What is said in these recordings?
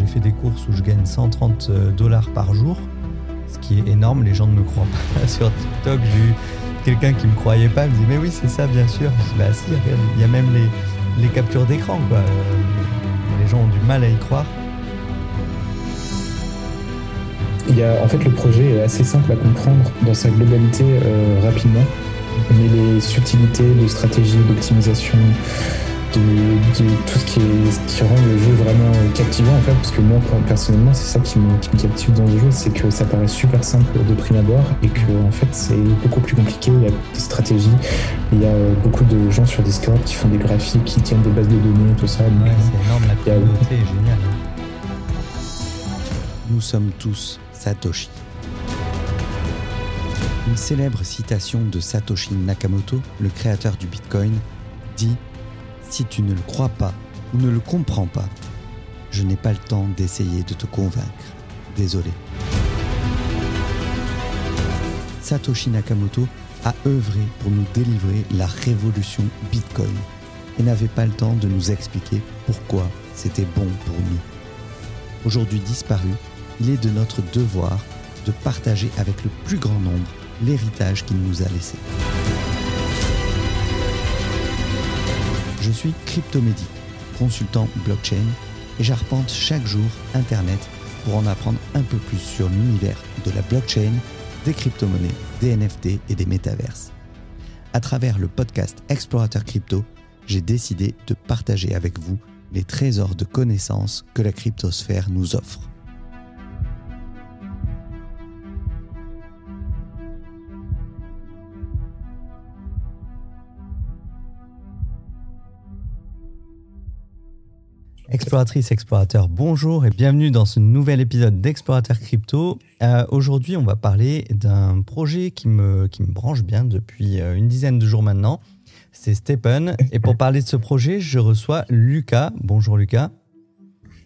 j'ai fait des courses où je gagne 130 dollars par jour, ce qui est énorme. Les gens ne me croient pas. Sur TikTok, j'ai eu quelqu'un qui me croyait pas, me dit mais oui c'est ça bien sûr. Bah si, il y a même les, captures d'écran quoi. Les gens ont du mal à y croire. Il y a, en fait, le projet est assez simple à comprendre dans sa globalité euh, rapidement, mais les subtilités de stratégie, d'optimisation, de, tout ce qui, est, qui rend le jeu vraiment captivant en fait parce que moi personnellement c'est ça qui me, captive dans le jeu c'est que ça paraît super simple de prime abord et que en fait c'est beaucoup plus compliqué il y a des stratégies il y a beaucoup de gens sur Discord qui font des graphiques qui tiennent des bases de données tout ça ouais, c'est énorme la communauté est géniale nous sommes tous Satoshi. Une célèbre citation de Satoshi Nakamoto le créateur du Bitcoin dit si tu ne le crois pas ou ne le comprends pas, je n'ai pas le temps d'essayer de te convaincre. Désolé. Satoshi Nakamoto a œuvré pour nous délivrer la révolution Bitcoin et n'avait pas le temps de nous expliquer pourquoi c'était bon pour nous. Aujourd'hui disparu, il est de notre devoir de partager avec le plus grand nombre l'héritage qu'il nous a laissé. Je suis Cryptomédic, consultant blockchain, et j'arpente chaque jour Internet pour en apprendre un peu plus sur l'univers de la blockchain, des crypto-monnaies, des NFT et des métaverses. À travers le podcast Explorateur Crypto, j'ai décidé de partager avec vous les trésors de connaissances que la cryptosphère nous offre. Exploratrice, explorateur, bonjour et bienvenue dans ce nouvel épisode d'Explorateur Crypto. Euh, aujourd'hui, on va parler d'un projet qui me, qui me branche bien depuis euh, une dizaine de jours maintenant. C'est Stephen. Et pour parler de ce projet, je reçois Lucas. Bonjour Lucas.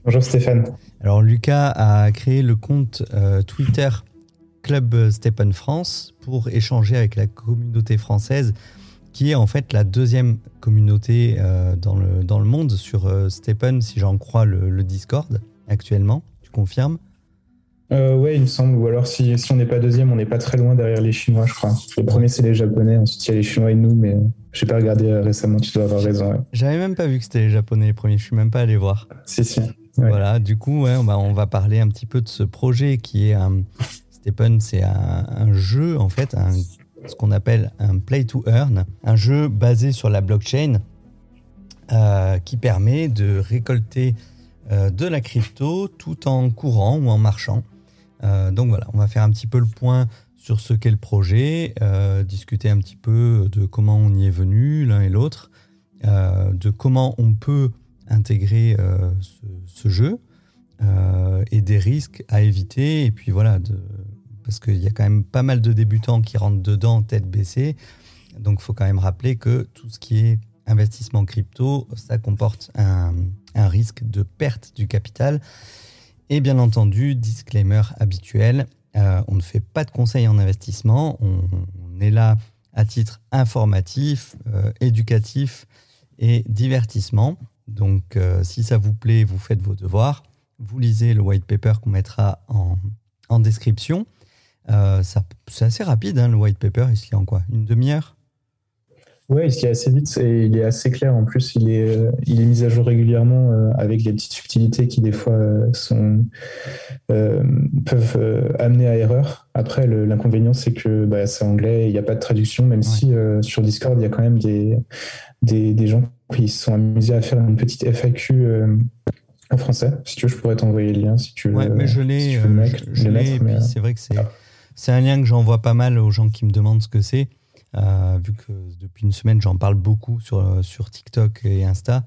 Bonjour Stéphane. Alors Lucas a créé le compte euh, Twitter Club Stephen France pour échanger avec la communauté française qui est en fait la deuxième communauté euh, dans, le, dans le monde sur euh, Stephen, si j'en crois le, Discord actuellement. Tu confirmes? Euh, Ouais, il me semble. Ou alors, si, si on n'est pas deuxième, on n'est pas très loin derrière les Chinois, je crois. Le premier, c'est les Japonais. Ensuite, il y a les Chinois et nous, mais je n'ai pas regardé récemment. Tu dois avoir raison. J'avais même pas vu que c'était les Japonais les premiers. Je suis même pas allé voir. Si, si. Voilà, du coup, ouais, on, va, on va parler un petit peu de ce projet qui est un. Stephen, c'est un, un, jeu, en fait, un ce qu'on appelle un play to earn, un jeu basé sur la blockchain euh, qui permet de récolter euh, de la crypto tout en courant ou en marchant. Euh, donc voilà, on va faire un petit peu le point sur ce qu'est le projet, discuter un petit peu de comment on y est venu l'un et l'autre, de comment on peut intégrer ce, jeu et des risques à éviter, et puis voilà, de, parce qu'il y a quand même pas mal de débutants qui rentrent dedans tête baissée. Donc il faut quand même rappeler que tout ce qui est investissement crypto, ça comporte un, risque de perte du capital. Et bien entendu, disclaimer habituel, euh, on ne fait pas de conseils en investissement, on, est là à titre informatif, euh, éducatif et divertissement. Donc euh, si ça vous plaît, vous faites vos devoirs, vous lisez le white paper qu'on mettra en, en description. Euh, c'est assez rapide, hein, le white paper. Il se lit en quoi Une demi-heure? Ouais, il se lit assez vite et il est assez clair. En plus, il est, euh, il est mis à jour régulièrement euh, avec des petites subtilités qui, des fois, sont, peuvent amener à erreur. Après, l'inconvénient, c'est que bah, c'est anglais, il n'y a pas de traduction, même si sur Discord, il y a quand même des, des, des, gens qui se sont amusés à faire une petite FAQ en français. Si tu veux, je pourrais t'envoyer le lien si tu veux. Ouais, mais je l'ai. c'est vrai que c'est. C'est un lien que j'envoie pas mal aux gens qui me demandent ce que c'est, euh, vu que depuis une semaine, j'en parle beaucoup sur, sur TikTok et Insta.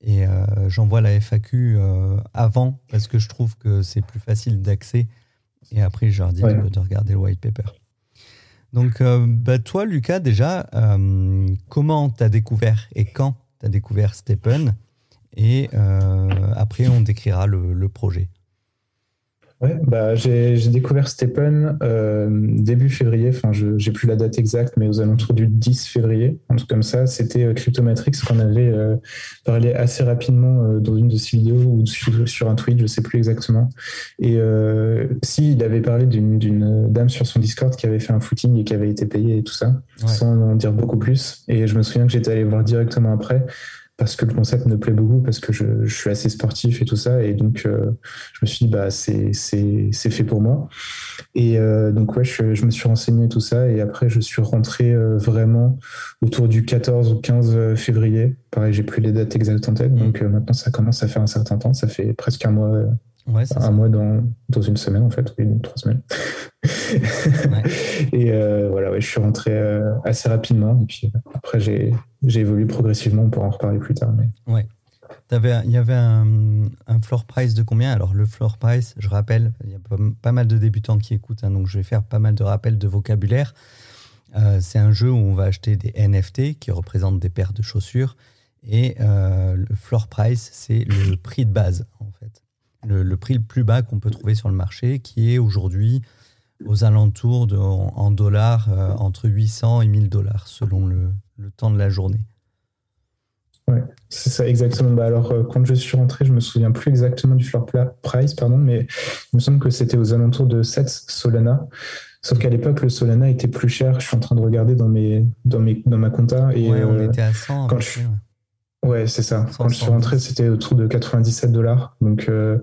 Et euh, j'envoie la FAQ euh, avant parce que je trouve que c'est plus facile d'accès. Et après, je leur dis de, regarder le white paper. Donc, bah, toi, Lucas, déjà, comment tu as découvert et quand tu as découvert Stephen Et après, on décrira le projet. Ouais, bah, j'ai découvert Stepen euh, début février, enfin je j'ai plus la date exacte, mais aux alentours du 10 février, un truc comme ça. C'était euh, Cryptomatrix qu'on avait euh, parlé assez rapidement dans une de ses vidéos ou sur, un tweet, je sais plus exactement. Et si, il avait parlé d'une dame sur son Discord qui avait fait un footing et qui avait été payée et tout ça, sans en dire beaucoup plus. Et je me souviens que j'étais allé voir directement après parce que le concept me plaît beaucoup, parce que je, suis assez sportif et tout ça. Et donc, euh, je me suis dit, bah, c'est fait pour moi. Et euh, donc, ouais, je, me suis renseigné tout ça. Et après, je suis rentré euh, vraiment autour du 14 ou 15 février. Pareil, j'ai plus les dates exactes en tête. Donc, maintenant, ça commence à faire un certain temps. Ça fait presque un mois. Un mois dans, dans une semaine, en fait, une, trois semaines. et voilà, ouais, je suis rentré assez rapidement. Et puis après, j'ai j'ai évolué progressivement, on pourra en reparler plus tard. Mais... Ouais. Il y avait un, un, floor price de combien? Alors, le floor price, je rappelle, il y a pas, mal de débutants qui écoutent, hein, donc je vais faire pas mal de rappels de vocabulaire. Euh, c'est un jeu où on va acheter des NFT qui représentent des paires de chaussures. Et euh, le floor price, c'est le prix de base, en fait. Le, prix le plus bas qu'on peut trouver sur le marché, qui est aujourd'hui aux alentours de, en, dollars, euh, entre 800 et 1000 dollars, selon le, le temps de la journée. Ouais, c'est ça exactement. Bah alors, euh, quand je suis rentré, je me souviens plus exactement du floor price, pardon, mais il me semble que c'était aux alentours de 7 Solana. Sauf qu'à l'époque, le Solana était plus cher. Je suis en train de regarder dans, mes, dans, mes, dans ma compta. Et, ouais, on euh, était à 100. Quand je, ouais, c'est ça. quand je suis rentré, c'était autour de 97 dollars. Donc, euh,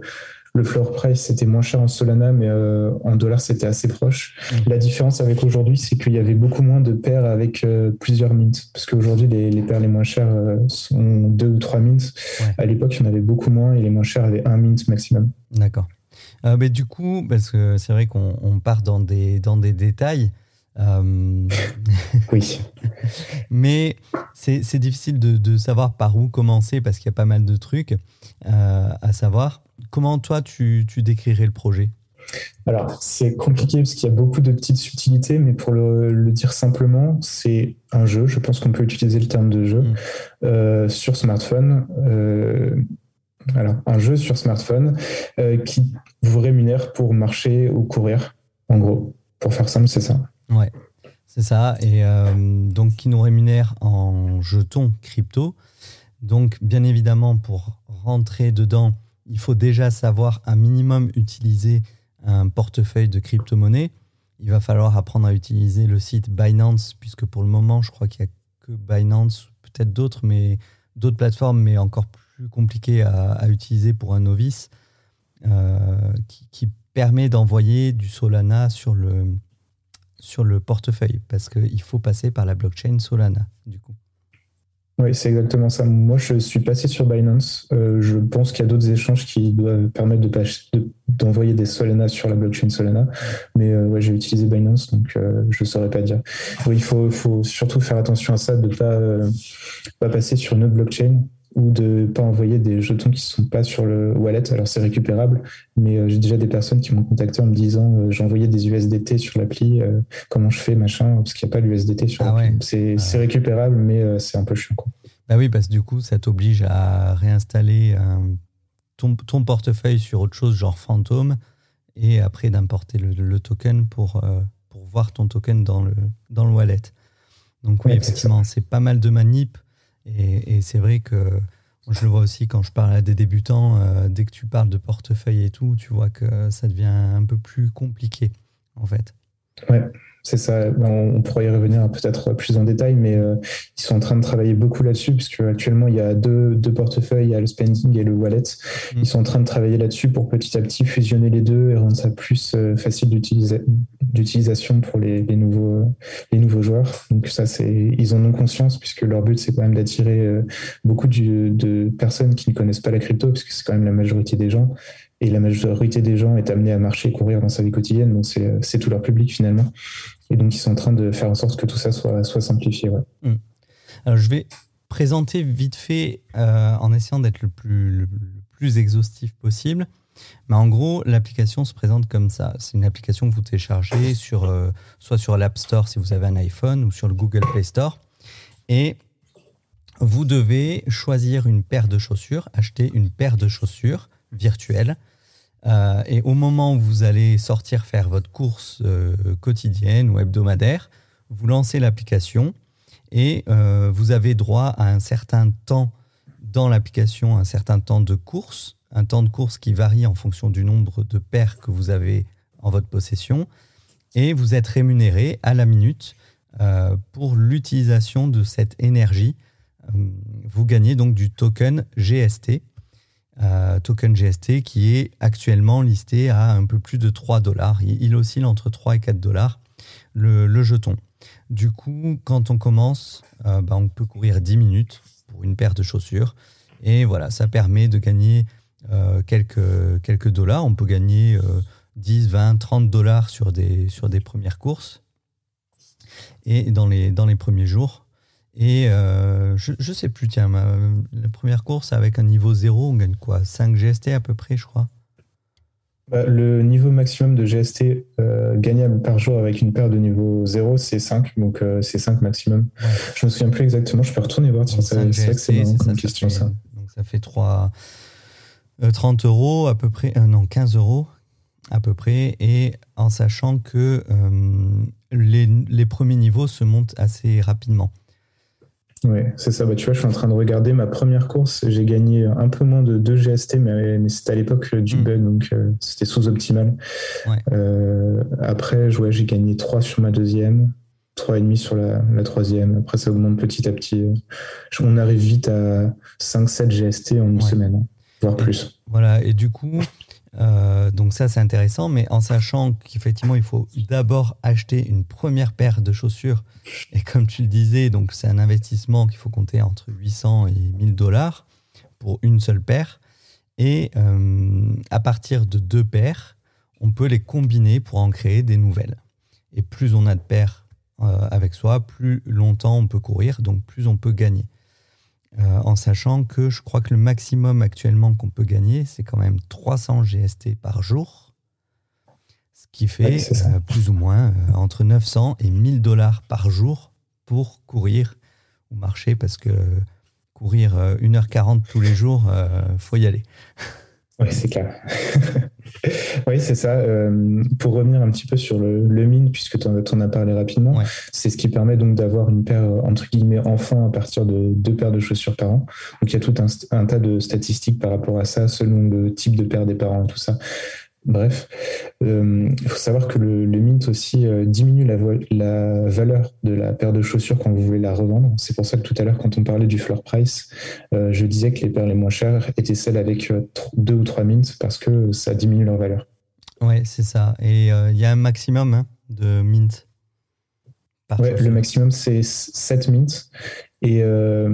le floor price, c'était moins cher en Solana, mais euh, en dollars, c'était assez proche. Mm. La différence avec aujourd'hui, c'est qu'il y avait beaucoup moins de paires avec euh, plusieurs mints. Parce qu'aujourd'hui, les, paires les moins chères sont deux ou trois mints. À l'époque, il y en avait beaucoup moins et les moins chères avaient un mint maximum. D'accord. mais du coup, parce que c'est vrai qu'on part dans des, dans des détails. Oui. Mais c'est difficile de, de, savoir par où commencer parce qu'il y a pas mal de trucs à savoir. Comment toi, tu, décrirais le projet? Alors, c'est compliqué parce qu'il y a beaucoup de petites subtilités, mais pour le, dire simplement, c'est un jeu. Je pense qu'on peut utiliser le terme de jeu mm. euh, sur smartphone. Euh, alors, un jeu sur smartphone euh, qui vous rémunère pour marcher ou courir, en gros. Pour faire simple, c'est ça. Ouais, c'est ça. Et donc, qui nous rémunère en jetons crypto. Donc, bien évidemment, pour rentrer dedans, il faut déjà savoir un minimum utiliser un portefeuille de crypto-monnaie. Il va falloir apprendre à utiliser le site Binance, puisque pour le moment, je crois qu'il n'y a que Binance, peut-être d'autres, mais d'autres plateformes, mais encore plus compliquées à, utiliser pour un novice, euh, qui, permet d'envoyer du Solana sur le, sur le portefeuille, parce qu'il faut passer par la blockchain Solana, du coup. Oui, c'est exactement ça. Moi, je suis passé sur Binance. Euh, je pense qu'il y a d'autres échanges qui doivent permettre d'envoyer des Solana sur la blockchain Solana. Mais euh, ouais, j'ai utilisé Binance, donc euh, je ne saurais pas dire. il faut, surtout faire attention à ça, de ne pas, pas passer sur une blockchain ou de ne pas envoyer des jetons qui ne sont pas sur le wallet. Alors c'est récupérable, mais euh, j'ai déjà des personnes qui m'ont contacté en me disant euh, j'ai envoyé des USDT sur l'appli, euh, comment je fais, machin, parce qu'il n'y a pas l'USDT sur ah l'appli. C'est récupérable, mais c'est un peu chiant. Quoi. Bah oui, parce que du coup, ça t'oblige à réinstaller ton, ton, portefeuille sur autre chose, genre Phantom, et après d'importer le, token pour, pour voir ton token dans le, dans le wallet. Donc oui, effectivement, c'est pas mal de manip et, c'est vrai que je le vois aussi quand je parle à des débutants, euh, dès que tu parles de portefeuille et tout, tu vois que ça devient un peu plus compliqué, en fait. C'est ça. On, pourrait y revenir peut-être plus en détail, mais euh, ils sont en train de travailler beaucoup là-dessus, puisque actuellement il y a deux, deux, portefeuilles, il y a le spending et le wallet. Mm. Ils sont en train de travailler là-dessus pour petit à petit fusionner les deux et rendre ça plus euh, facile d'utilisation pour les, les, nouveaux, les nouveaux joueurs. Donc ça, c'est ils en ont conscience, puisque leur but c'est quand même d'attirer euh, beaucoup de personnes qui ne connaissent pas la crypto, puisque c'est quand même la majorité des gens et la majorité des gens est amenée à marcher, courir dans sa vie quotidienne, donc c'est tout leur public finalement. Et donc ils sont en train de faire en sorte que tout ça soit, simplifié. Hmm. Alors je vais présenter vite fait euh, en essayant d'être le plus, le, plus exhaustif possible. Mais en gros, l'application se présente comme ça. C'est une application que vous téléchargez sur, euh, soit sur l'App Store si vous avez un iPhone ou sur le Google Play Store. Et vous devez choisir une paire de chaussures, acheter une paire de chaussures virtuelle Euh, et au moment où vous allez sortir faire votre course euh, quotidienne ou hebdomadaire, vous lancez l'application et euh, vous avez droit à un certain temps dans l'application, un certain temps de course, un temps de course qui varie en fonction du nombre de paires que vous avez en votre possession. Et vous êtes rémunéré à la minute pour l'utilisation de cette énergie. vous gagnez donc du token GST euh, token GST qui est actuellement listé à un peu plus de 3 dollars. Il, oscille entre 3 et 4 dollars le, jeton. Du coup, quand on commence, euh, bah, on peut courir 10 minutes pour une paire de chaussures. Et voilà, ça permet de gagner euh, quelques, quelques dollars. On peut gagner 10, 20, 30 dollars sur des, sur des premières courses. Et dans les, dans les premiers jours, et euh, je, ne sais plus, tiens, la première course avec un niveau 0, on gagne quoi? 5 GST à peu près, je crois bah, Le niveau maximum de GST euh, gagnable par jour avec une paire de niveau 0, c'est 5, donc euh, c'est 5 maximum. Je me souviens plus exactement, je peux retourner voir. c'est vrai que c'est une question ça. Donc ça fait 3, 30 euros à peu près, non, 15 euros à peu près, et en sachant que les, les premiers niveaux se montent assez rapidement. Oui, c'est ça. Bah, tu vois, je suis en train de regarder ma première course. J'ai gagné un peu moins de 2 GST, mais, mais c'était à l'époque du mm. bug, donc euh, c'était sous-optimal. Euh, après, j'ai gagné 3 sur ma deuxième, 3,5 sur la, troisième. Après, ça augmente petit à petit. On arrive vite à 5-7 GST en une semaine, hein, voire plus. Voilà, et du coup, euh, donc ça, c'est intéressant, mais en sachant qu'effectivement, il faut d'abord acheter une première paire de chaussures. Et comme tu le disais, donc c'est un investissement qu'il faut compter entre 800 et 1000 dollars pour une seule paire. Et euh, à partir de deux paires, on peut les combiner pour en créer des nouvelles. Et plus on a de paires euh, avec soi, plus longtemps on peut courir, donc plus on peut gagner. Euh, en sachant que je crois que le maximum actuellement qu'on peut gagner, c'est quand même 300 GST par jour, ce qui fait euh, plus ou moins euh, entre 900 et 1000 dollars par jour pour courir ou marcher, parce que courir 1h40 tous les jours, il faut y aller. Oui, c'est clair. oui, c'est ça. Euh, pour revenir un petit peu sur le, le mine, puisque tu en, as parlé rapidement, c'est ce qui permet donc d'avoir une paire, entre guillemets, enfant à partir de deux paires de chaussures par an. Donc il y a tout un, un tas de statistiques par rapport à ça, selon le type de paire des parents, tout ça. Bref, euh, il faut savoir que le, mint aussi euh, diminue la, la, valeur de la paire de chaussures quand vous voulez la revendre. C'est pour ça que tout à l'heure, quand on parlait du floor price, euh, je disais que les paires les moins chères étaient celles avec deux ou trois mints parce que ça diminue leur valeur. Ouais, c'est ça. Et il y a un maximum hein, de mint. Ouais, le maximum, c'est 7 mints. Et il euh,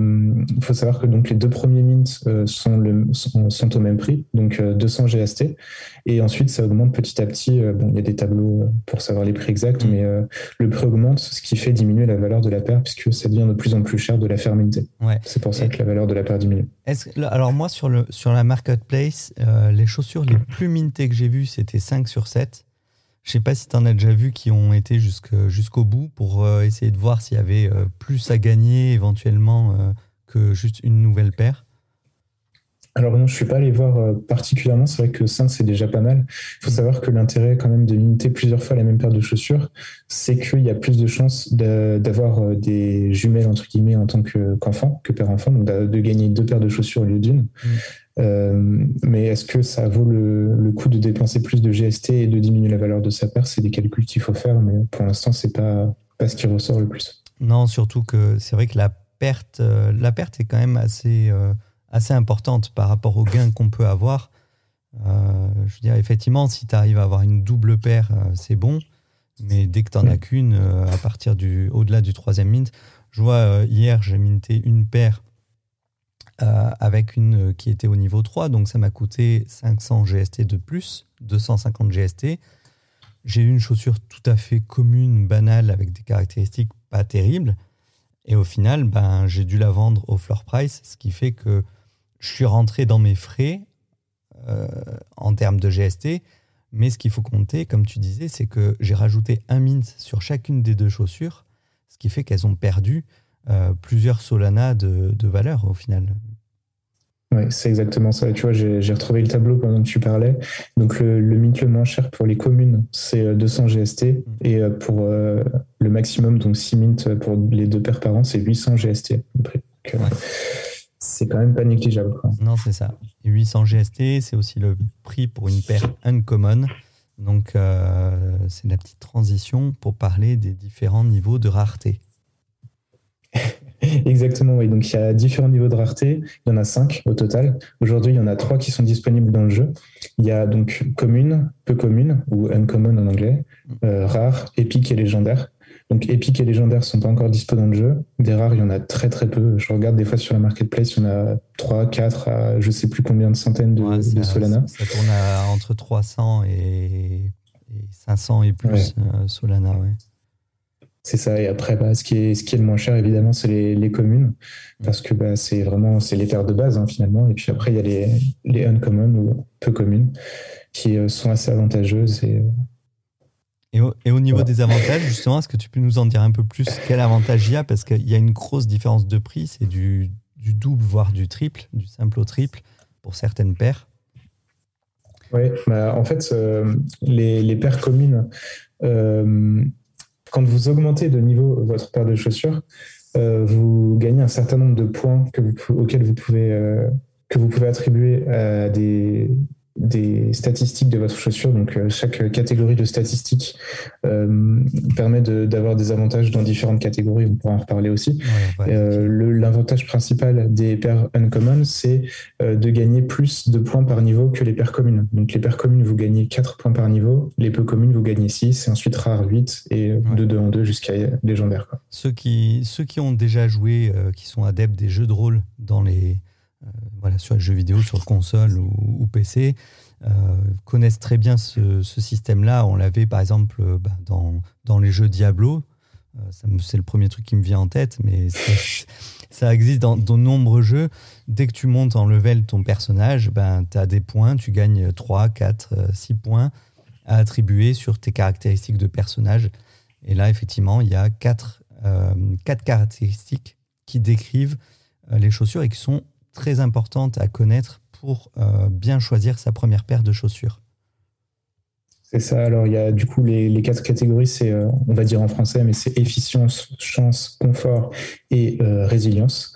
faut savoir que donc les deux premiers mints euh, sont, le, sont, au même prix, donc 200 euh, GST. Et ensuite, ça augmente petit à petit. bon, il y a des tableaux pour savoir les prix exacts, mm. mais le prix augmente, ce qui fait diminuer la valeur de la paire, puisque ça devient de plus en plus cher de la faire minter. Ouais. C'est pour ça que la valeur de la paire diminue. alors moi, sur, le, sur la marketplace, les chaussures les plus mintées que j'ai vues, c'était 5 sur 7. Je sais pas si tu en as déjà vu qui ont été jusqu'au bout pour euh, essayer de voir s'il y avait euh, plus à gagner éventuellement euh, que juste une nouvelle paire. Alors non, je ne suis pas allé voir particulièrement. C'est vrai que 5, c'est déjà pas mal. Il faut savoir que l'intérêt quand même de limiter plusieurs fois la même paire de chaussures, c'est qu'il y a plus de chances d'avoir des jumelles, entre guillemets, en tant qu'enfant, que père-enfant, donc de, gagner deux paires de chaussures au lieu d'une. Mm. Euh, mais est-ce que ça vaut le, le, coup de dépenser plus de GST et de diminuer la valeur de sa paire? C'est des calculs qu'il faut faire, mais pour l'instant, c'est pas, pas ce qui ressort le plus. Non, surtout que c'est vrai que la perte, euh, la perte est quand même assez, euh, assez importante par rapport au gain qu'on peut avoir. je veux dire, effectivement, si tu arrives à avoir une double paire, c'est bon. Mais dès que tu n'en as qu'une, à partir du, au-delà du troisième mint, je vois hier, j'ai minté une paire euh, avec une euh, qui était au niveau 3, donc ça m'a coûté 500 GST de plus, 250 GST. J'ai eu une chaussure tout à fait commune, banale, avec des caractéristiques pas terribles. Et au final, ben, j'ai dû la vendre au floor price, ce qui fait que je suis rentré dans mes frais euh, en termes de GST. Mais ce qu'il faut compter, comme tu disais, c'est que j'ai rajouté un mint sur chacune des deux chaussures, ce qui fait qu'elles ont perdu plusieurs Solana de, de valeur au final. Oui, c'est exactement ça. Tu vois, j'ai retrouvé le tableau pendant que tu parlais. Donc, le, le le moins cher pour les communes, c'est 200 GST. Et pour le maximum, donc 6 mint pour les deux paires par an, c'est 800 GST. C'est quand même pas négligeable. Non, c'est ça. 800 GST, c'est aussi le prix pour une paire uncommon. Donc, euh, c'est la petite transition pour parler des différents niveaux de rareté. Exactement, oui. Donc, il y a différents niveaux de rareté. Il y en a cinq au total. Aujourd'hui, il y en a trois qui sont disponibles dans le jeu. Il y a donc commune, peu commune, ou uncommon en anglais, euh, rare, épique et légendaire. Donc épique et légendaire sont pas encore dispo dans le jeu. Des rares, il y en a très très peu. Je regarde des fois sur la marketplace, il y en a 3, 4 à je sais plus combien de centaines de, Solana. Ça, tourne entre 300 et, 500 et plus euh, Solana, ouais. C'est ça. Et après, bah, ce, qui est, ce qui est le moins cher, évidemment, c'est les, communes. Parce que bah, c'est vraiment c'est les terres de base, hein, finalement. Et puis après, il y a les, les uncommon ou peu communes qui euh, sont assez avantageuses et et au, niveau des avantages, justement, est-ce que tu peux nous en dire un peu plus Quel avantage il y a? Parce qu'il y a une grosse différence de prix, c'est du, double, voire du triple, du simple au triple pour certaines paires. Oui, bah, en fait, euh, les, paires communes, euh, quand vous augmentez de niveau votre paire de chaussures, euh, vous gagnez un certain nombre de points que auxquels vous pouvez, que vous pouvez attribuer à des, des statistiques de votre chaussure. Donc, euh, chaque catégorie de statistiques euh, permet d'avoir des avantages dans différentes catégories. On pourra en reparler aussi. Euh, l'avantage principal des paires uncommon, c'est de gagner plus de points par niveau que les paires communes. Donc, les paires communes, vous gagnez 4 points par niveau. Les peu communes, vous gagnez 6. Et ensuite, rare 8. Et de 2 en 2 jusqu'à légendaire. Ceux, qui, ceux qui ont déjà joué, qui sont adeptes des jeux de rôle dans les voilà, sur les jeux vidéo, sur console ou, PC, euh, connaissent très bien ce, système-là. On l'avait par exemple euh, bah, dans, dans, les jeux Diablo. c'est le premier truc qui me vient en tête, mais ça existe dans de nombreux jeux. Dès que tu montes en level ton personnage, ben, tu as des points, tu gagnes 3, 4, 6 points à attribuer sur tes caractéristiques de personnage. Et là, effectivement, il y a 4, quatre caractéristiques qui décrivent les chaussures et qui sont très importante à connaître pour euh, bien choisir sa première paire de chaussures. C'est ça. Alors, il y a du coup les, quatre catégories, c'est, euh, on va dire en français, mais c'est efficience, chance, confort et euh, résilience.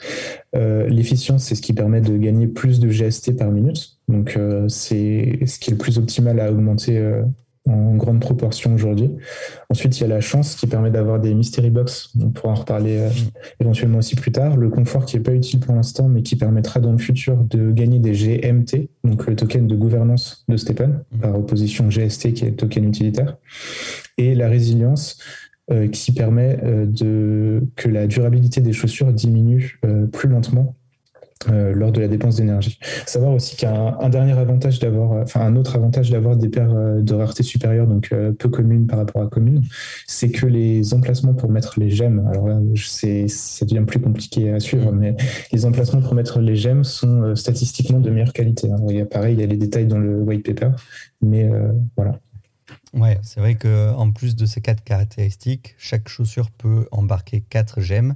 l'efficience, c'est ce qui permet de gagner plus de GST par minute. Donc, c'est ce qui est le plus optimal à augmenter en grande proportion aujourd'hui. Ensuite, il y a la chance qui permet d'avoir des mystery box. On pourra en reparler euh, éventuellement aussi plus tard. Le confort qui n'est pas utile pour l'instant, mais qui permettra dans le futur de gagner des GMT, donc le token de gouvernance de Stepan, mm. par opposition GST qui est le token utilitaire. Et la résilience euh, qui permet euh, de, que la durabilité des chaussures diminue plus lentement euh, lors de la dépense d'énergie. Savoir aussi qu'un un dernier avantage d'avoir, euh, enfin un autre avantage d'avoir des paires euh, de rareté supérieure, donc peu communes par rapport à communes, c'est que les emplacements pour mettre les gemmes, alors là, c'est, ça devient plus compliqué à suivre, mais les emplacements pour mettre les gemmes sont statistiquement de meilleure qualité. Hein. Il y a, pareil, il y a les détails dans le white paper, mais voilà. Ouais, c'est vrai qu'en plus de ces quatre caractéristiques, chaque chaussure peut embarquer quatre gemmes.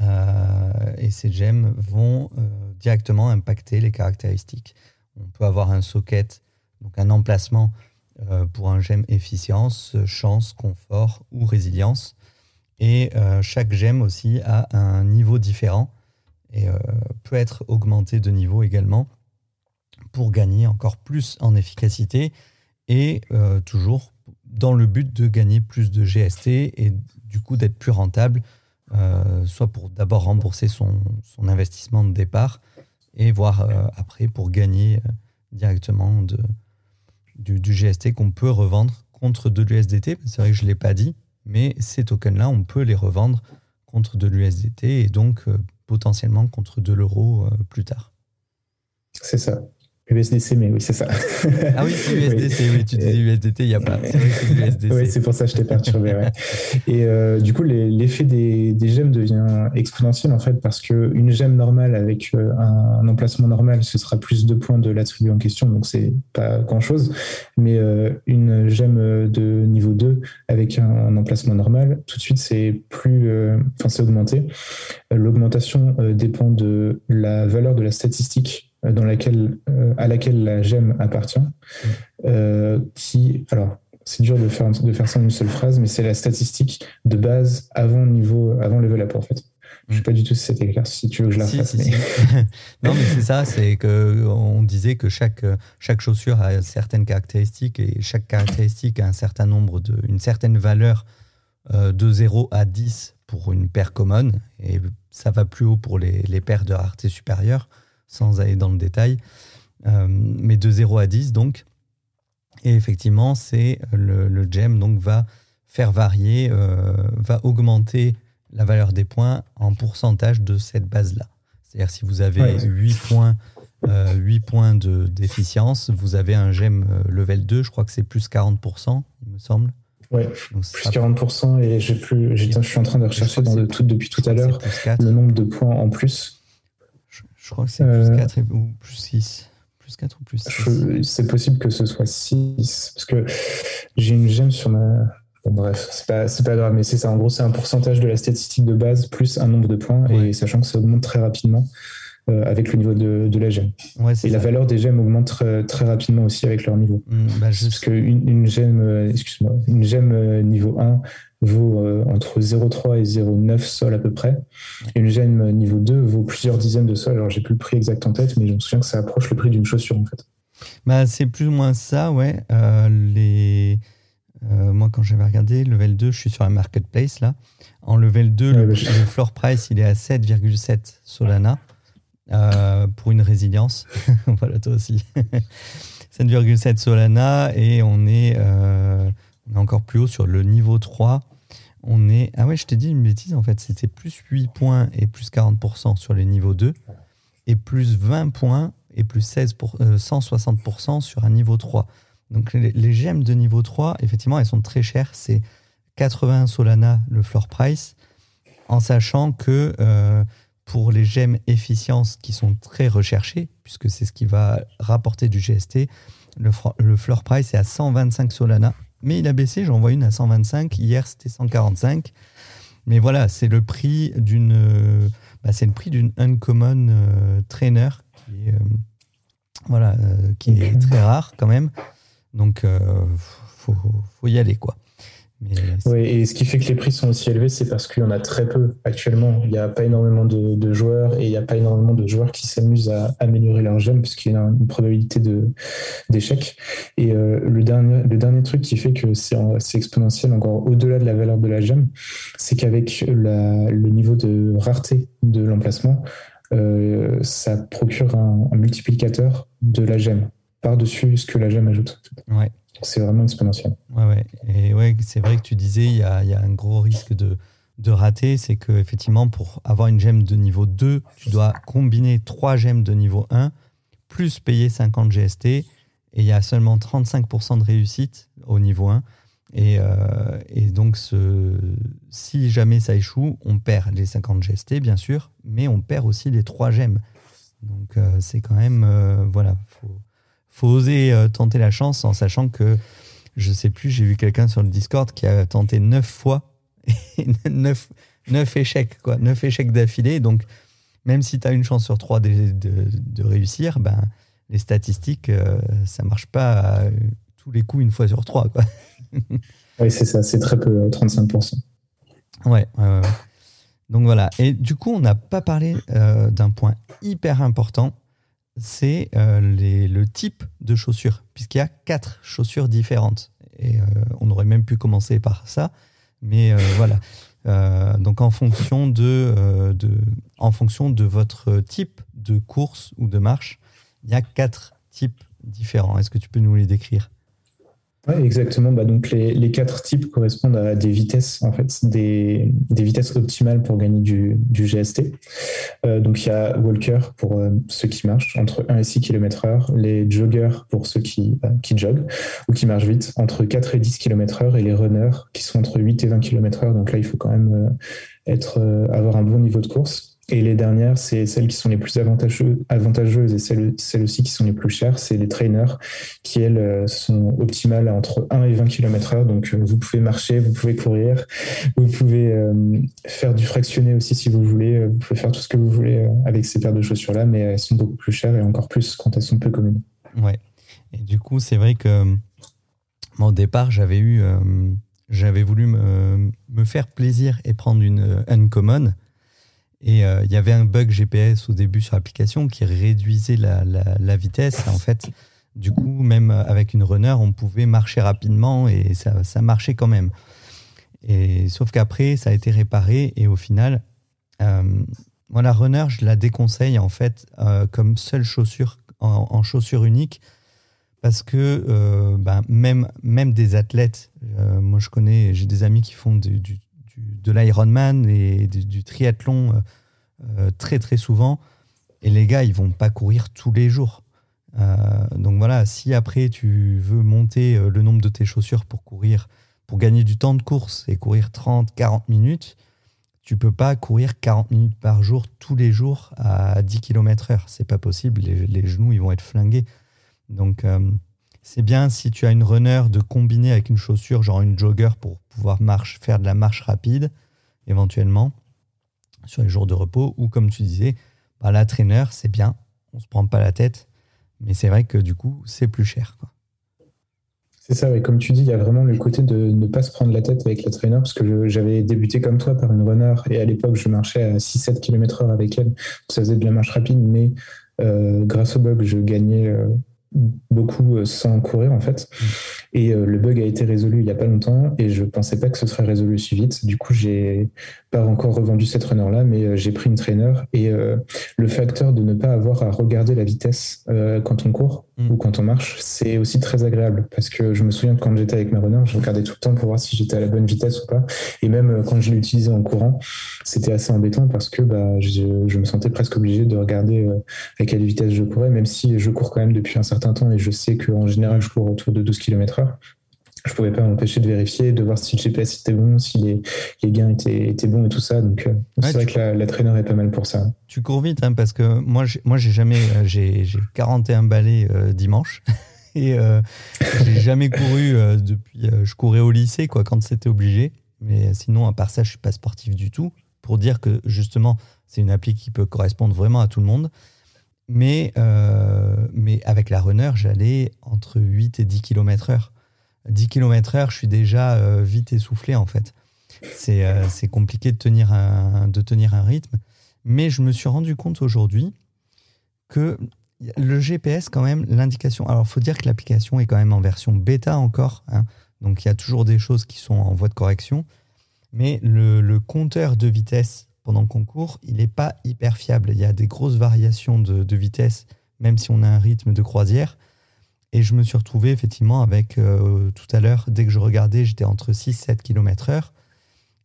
Euh, et ces gemmes vont euh, directement impacter les caractéristiques. On peut avoir un socket, donc un emplacement euh, pour un gemme efficience, chance, confort ou résilience. Et chaque gemme aussi a un niveau différent et peut être augmenté de niveau également pour gagner encore plus en efficacité et toujours dans le but de gagner plus de GST et du coup d'être plus rentable soit pour d'abord rembourser son, investissement de départ et voir euh, après pour gagner euh, directement du, GST qu'on peut revendre contre de l'USDT. C'est vrai que je ne l'ai pas dit, mais ces tokens-là, on peut les revendre contre de l'USDT et donc potentiellement contre de l'euro plus tard. C'est ça. USDC, mais oui, c'est ça. Ah oui, c'est USDC, oui. tu disais USDT, il n'y a pas. C'est oui, c'est pour ça que je t'ai perturbé. Ouais. Et euh, du coup, l'effet des, des, gemmes devient exponentiel en fait, parce qu'une gemme normale avec euh, un, emplacement normal, ce sera plus de points de l'attribut en question, donc c'est pas grand chose. Mais euh, une gemme de niveau 2 avec un, emplacement normal, tout de suite, c'est plus. Enfin, c'est augmenté. L'augmentation dépend de la valeur de la statistique dans laquelle, à laquelle la gemme appartient, qui, alors, c'est dur de faire, de faire ça en une seule phrase, mais c'est la statistique de base avant niveau, avant level up en fait. Je ne sais pas du tout si c'était clair, si tu veux que je la fasse. non, mais c'est ça, c'est qu'on disait que chaque, chaque chaussure a certaines caractéristiques et chaque caractéristique a un certain nombre de, une certaine valeur euh, de 0 à 10 pour une paire commune et ça va plus haut pour les, les paires de rareté supérieure, sans aller dans le détail. Euh, mais de 0 à 10 donc. Et effectivement, c'est le, le, gem donc va faire varier, euh, va augmenter la valeur des points en pourcentage de cette base-là. C'est-à-dire si vous avez 8 points, 8 euh, points de déficience, vous avez un gem level 2, je crois que c'est plus 40%, il me semble. Oui, plus 40% et j'ai plus, je suis en train de rechercher dans le tout depuis tout à l'heure le nombre de points en plus. Je, crois que c'est plus 4 ou plus 6. Plus 4 ou plus 6 C'est possible que ce soit 6 parce que j'ai une gemme sur ma bref, c'est pas, pas grave, mais c'est ça. En gros, c'est un pourcentage de la statistique de base plus un nombre de points, et sachant que ça augmente très rapidement euh, avec le niveau de, de la gemme. et la valeur des gemmes augmente très, rapidement aussi avec leur niveau. Mmh, bah, Parce qu'une une gemme, euh, excuse-moi, une gemme euh, niveau 1 vaut entre 0,3 et 0,9 sol à peu près. Et une gemme niveau 2 vaut plusieurs dizaines de sols. Alors, j'ai plus le prix exact en tête, mais je me souviens que ça approche le prix d'une chaussure, en fait. Bah, c'est plus ou moins ça, ouais. les euh, moi, quand j'avais regardé, level 2, je suis sur un marketplace là. En level 2, le, floor price, il est à 7,7 Solana euh, pour une résilience. voilà, toi aussi. 7,7 Solana et on est, euh, on est encore plus haut sur le niveau 3. On est. Ah ouais, je t'ai dit une bêtise en fait. C'était plus 8 points et plus 40% sur les niveaux 2 et plus 20 points et plus 16 pour, 160% sur un niveau 3. Donc les, gemmes de niveau 3, effectivement, elles sont très chères. C'est 80 Solana le floor price, en sachant que euh, pour les gemmes efficience qui sont très recherchées, puisque c'est ce qui va rapporter du GST, le, floor price est à 125 Solana. Mais il a baissé, j'en vois une à 125. Hier, c'était 145. Mais voilà, c'est le prix d'une, bah, uncommon euh, trainer qui est, euh, voilà, qui est très rare quand même. Donc, il euh, faut, faut, y aller, quoi. Oui, et ce qui fait que les prix sont aussi élevés, c'est parce qu'il y en a très peu actuellement. Il n'y a pas énormément de, joueurs et il n'y a pas énormément de joueurs qui s'amusent à améliorer leur gemme puisqu'il y a une probabilité d'échec. Et euh, le, dernier, le dernier truc qui fait que c'est exponentiel encore au-delà de la valeur de la gemme, c'est qu'avec le niveau de rareté de l'emplacement, euh, ça procure un, un multiplicateur de la gemme par-dessus ce que la gemme ajoute. Ouais. C'est vraiment exponentiel. Ouais, ouais. Et ouais, c'est vrai que tu disais, il y a, y a, un gros risque de, de rater. C'est qu'effectivement, pour avoir une gemme de niveau 2, tu dois combiner trois gemmes de niveau 1, plus payer 50 GST. Et il y a seulement 35% de réussite au niveau 1. Et, euh, et, donc, si jamais ça échoue, on perd les 50 GST, bien sûr, mais on perd aussi les trois gemmes. Donc, euh, c'est quand même. Euh, voilà, faut oser euh, tenter la chance en sachant que, je sais plus, j'ai vu quelqu'un sur le Discord qui a tenté neuf fois, neuf, neuf échecs, quoi, neuf échecs d'affilée. Donc, même si tu as une chance sur trois de, de, réussir, ben, les statistiques, euh, ça marche pas tous les coups une fois sur trois. Quoi. oui, c'est ça, c'est très peu, 35%. Ouais, ouais, ouais. Donc voilà. Et du coup, on n'a pas parlé euh, d'un point hyper important c'est euh, le type de chaussures, puisqu'il y a quatre chaussures différentes. Et euh, on aurait même pu commencer par ça, mais euh, voilà. donc en fonction de, en fonction de votre type de course ou de marche, il y a quatre types différents. Est-ce que tu peux nous les décrire? Oui, exactement. Bah, donc les, les, quatre types correspondent à des vitesses, en fait, des, des vitesses optimales pour gagner du, du GST. Euh, donc il y a Walker pour euh, ceux qui marchent entre 1 et 6 km/h, les joggers pour ceux qui, euh, qui joguent ou qui marchent vite entre 4 et 10 km/h et les runners qui sont entre 8 et 20 km/h. Donc là, il faut quand même être, avoir un bon niveau de course. Et les dernières, c'est celles qui sont les plus avantageuses, et celles, aussi qui sont les plus chères, c'est les trainers qui, elles, euh, sont optimales entre 1 et 20 km/h. Donc, euh, vous pouvez marcher, vous pouvez courir, vous pouvez euh, faire du fractionné aussi si vous voulez. Vous pouvez faire tout ce que vous voulez avec ces paires de chaussures-là, mais elles sont beaucoup plus chères et encore plus quand elles sont peu communes. Ouais. Et du coup, c'est vrai que au départ, j'avais eu, j'avais voulu me, me, faire plaisir et prendre une uncommon et euh, il y avait un bug GPS au début sur l'application qui réduisait la, la, vitesse. En fait, du coup, même avec une runner, on pouvait marcher rapidement et ça, ça marchait quand même. Et, sauf qu'après, ça a été réparé et au final, euh, moi, la runner, je la déconseille en fait euh, comme seule chaussure en, chaussure unique parce que ben, même, même des athlètes, moi je connais, j'ai des amis qui font du, de l'Ironman et du, triathlon euh, euh, très très souvent. Et les gars, ils vont pas courir tous les jours. Euh, donc voilà, si après tu veux monter le nombre de tes chaussures pour courir, pour gagner du temps de course et courir 30, 40 minutes, tu peux pas courir 40 minutes par jour tous les jours à 10 km heure. C'est pas possible. Les, genoux, ils vont être flingués. Donc, c'est bien si tu as une runner de combiner avec une chaussure, genre une jogger pour pouvoir faire de la marche rapide, éventuellement, sur les jours de repos, ou comme tu disais, bah, la trainer, c'est bien, on se prend pas la tête, mais c'est vrai que du coup, c'est plus cher. C'est ça, et comme tu dis, il y a vraiment le côté de ne pas se prendre la tête avec la trainer, parce que j'avais débuté comme toi par une runner, et à l'époque, je marchais à 6-7 km/h avec elle, ça faisait de la marche rapide, mais euh, grâce au bug, je gagnais euh, beaucoup euh, sans courir en fait. Et euh, le bug a été résolu il n'y a pas longtemps et je pensais pas que ce serait résolu aussi vite. Du coup, j'ai pas encore revendu cette runner là, mais euh, j'ai pris une trainer et le facteur de ne pas avoir à regarder la vitesse quand on court ou quand on marche, c'est aussi très agréable parce que je me souviens que quand j'étais avec ma runner, je regardais tout le temps pour voir si j'étais à la bonne vitesse ou pas. Et même quand je l'utilisais en courant, c'était assez embêtant parce que bah, je, me sentais presque obligé de regarder à quelle vitesse je courais, même si je cours quand même depuis un certain temps et je sais qu'en général, je cours autour de 12 km/h. Je ne pouvais pas m'empêcher de vérifier, de voir si le GPS était bon, si les, les gains étaient, étaient, bons et tout ça. Donc, euh, c'est vrai que la, la traîneur est pas mal pour ça. Tu cours vite, hein, parce que moi, moi j'ai jamais. Euh, j'ai 41 balais euh, dimanche. et j'ai jamais couru depuis. je courais au lycée, quoi, quand c'était obligé. Mais sinon, à part ça, je suis pas sportif du tout. Pour dire que justement, c'est une appli qui peut correspondre vraiment à tout le monde. Mais, mais avec la runner, j'allais entre 8 et 10 km heure. 10 km heure, je suis déjà euh, vite essoufflé en fait. Euh, c'est compliqué de tenir, un, de tenir un rythme. Mais je me suis rendu compte aujourd'hui que le GPS, quand même, l'indication. Alors, il faut dire que l'application est quand même en version bêta encore. Hein. donc, il y a toujours des choses qui sont en voie de correction. Mais le, le compteur de vitesse pendant qu'on court, il n'est pas hyper fiable. Il y a des grosses variations de, vitesse, même si on a un rythme de croisière. Et je me suis retrouvé effectivement avec, euh, tout à l'heure, dès que je regardais, j'étais entre 6-7 km heure.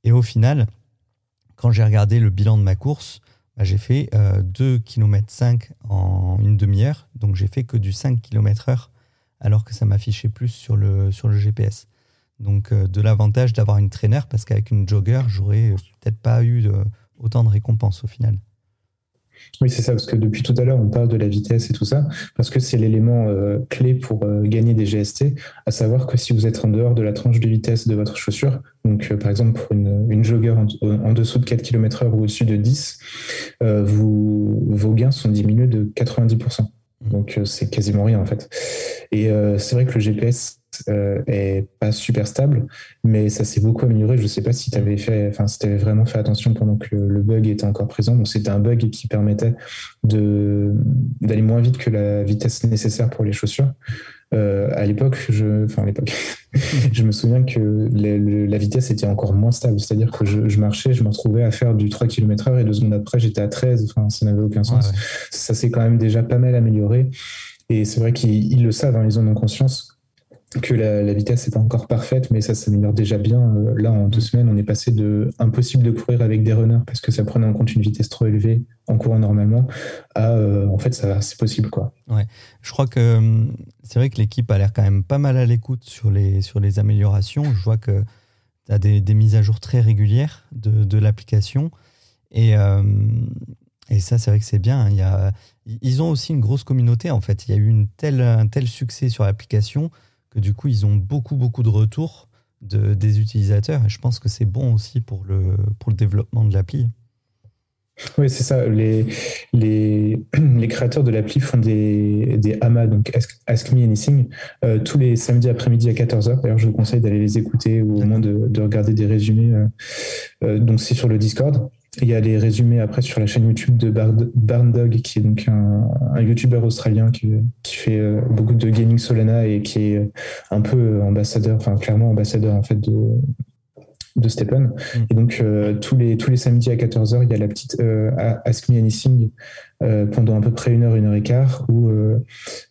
Et au final, quand j'ai regardé le bilan de ma course, bah, j'ai fait 2 km 5 en une demi-heure. Donc j'ai fait que du 5 km heure, alors que ça m'affichait plus sur le, sur le GPS. Donc euh, de l'avantage d'avoir une traîneur, parce qu'avec une jogger, j'aurais peut-être pas eu de, autant de récompenses au final. Oui, c'est ça, parce que depuis tout à l'heure, on parle de la vitesse et tout ça, parce que c'est l'élément euh, clé pour euh, gagner des GST, à savoir que si vous êtes en dehors de la tranche de vitesse de votre chaussure, donc euh, par exemple pour une, une jogger en, dessous de 4 km/h ou au-dessus de 10, vous, vos gains sont diminués de 90%. Mmh. Donc c'est quasiment rien en fait. Et c'est vrai que le GPS euh, est pas super stable, mais ça s'est beaucoup amélioré. Je ne sais pas si tu avais fait, enfin, si avais vraiment fait attention pendant que le, bug était encore présent. Donc, c'était un bug qui permettait de, d'aller moins vite que la vitesse nécessaire pour les chaussures. Euh, à l'époque, je, enfin, à l'époque, je me souviens que la vitesse était encore moins stable. C'est-à-dire que je, marchais, je me retrouvais à faire du 3 km heure et deux secondes après, j'étais à 13. Enfin, ça n'avait aucun sens. Ça s'est quand même déjà pas mal amélioré. Et c'est vrai qu'ils le savent, hein, ils en ont conscience que la, vitesse n'est pas encore parfaite, mais ça s'améliore déjà bien. Euh, là, en deux semaines, on est passé de impossible de courir avec des runners parce que ça prenait en compte une vitesse trop élevée en courant normalement à euh, en fait, ça c'est possible. Quoi. Ouais. Je crois que hum, c'est vrai que l'équipe a l'air quand même pas mal à l'écoute sur les, sur les améliorations. Je vois que tu as des, mises à jour très régulières de, l'application. Et, et ça, c'est vrai que c'est bien. Hein. Il y a, ils ont aussi une grosse communauté, en fait. Il y a eu un tel succès sur l'application que du coup, ils ont beaucoup, beaucoup de retours de, des utilisateurs. Et je pense que c'est bon aussi pour le, pour le développement de l'appli. Oui, c'est ça. Les, les, les, créateurs de l'appli font des, des AMA, donc Ask, Me Anything, euh, tous les samedis après-midi à 14h. D'ailleurs, je vous conseille d'aller les écouter ou au moins de, de regarder des résumés. Euh, euh, donc, c'est sur le Discord. Il y a les résumés après sur la chaîne YouTube de Barndog, qui est donc un, un YouTuber australien qui, qui fait euh, beaucoup de gaming Solana et qui est un peu ambassadeur, enfin clairement ambassadeur en fait de, de Stephen. Mm. Et donc, euh, tous, les, tous les samedis à 14h, il y a la petite euh, Ask Me Anything euh, pendant à peu près une heure, une heure et quart, où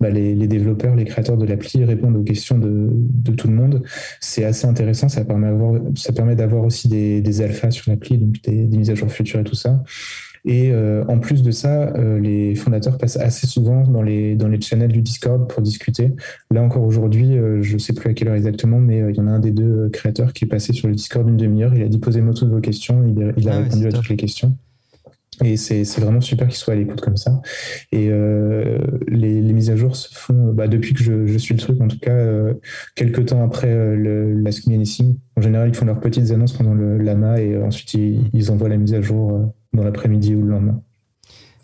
bah, les, les, développeurs, les créateurs de l'appli répondent aux questions de, de tout le monde. C'est assez intéressant, ça permet, avoir, ça permet d'avoir aussi des, des alphas sur l'appli, donc des, des mises à jour futures et tout ça. Et euh, en plus de ça, euh, les fondateurs passent assez souvent dans les, dans les channels du Discord pour discuter. Là encore aujourd'hui, euh, je ne sais plus à quelle heure exactement, mais il y en a un des deux créateurs qui est passé sur le Discord une demi-heure. Il a dit posez-moi toutes vos questions. Il, il a ah répondu à toutes les questions. Et c'est vraiment super qu'il soit à l'écoute comme ça. Et euh, les, les, mises à jour se font bah, depuis que je, je, suis le truc, en tout cas, euh, quelques temps après euh, le, la Anything. En général, ils font leurs petites annonces pendant le lama et ensuite ils, ils, envoient la mise à jour dans l'après-midi ou le lendemain.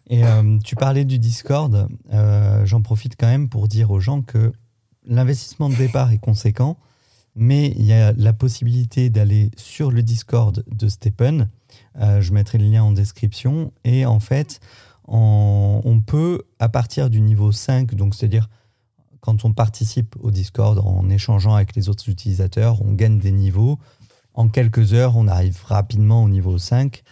Et tu parlais du Discord. J'en profite quand même pour dire aux gens que l'investissement de départ est conséquent, mais il y a la possibilité d'aller sur le Discord de Stephen euh, je mettrai le lien en description. Et en fait, on, peut, à partir du niveau 5, donc c'est-à-dire quand on participe au Discord en échangeant avec les autres utilisateurs, on gagne des niveaux. En quelques heures, on arrive rapidement au niveau 5.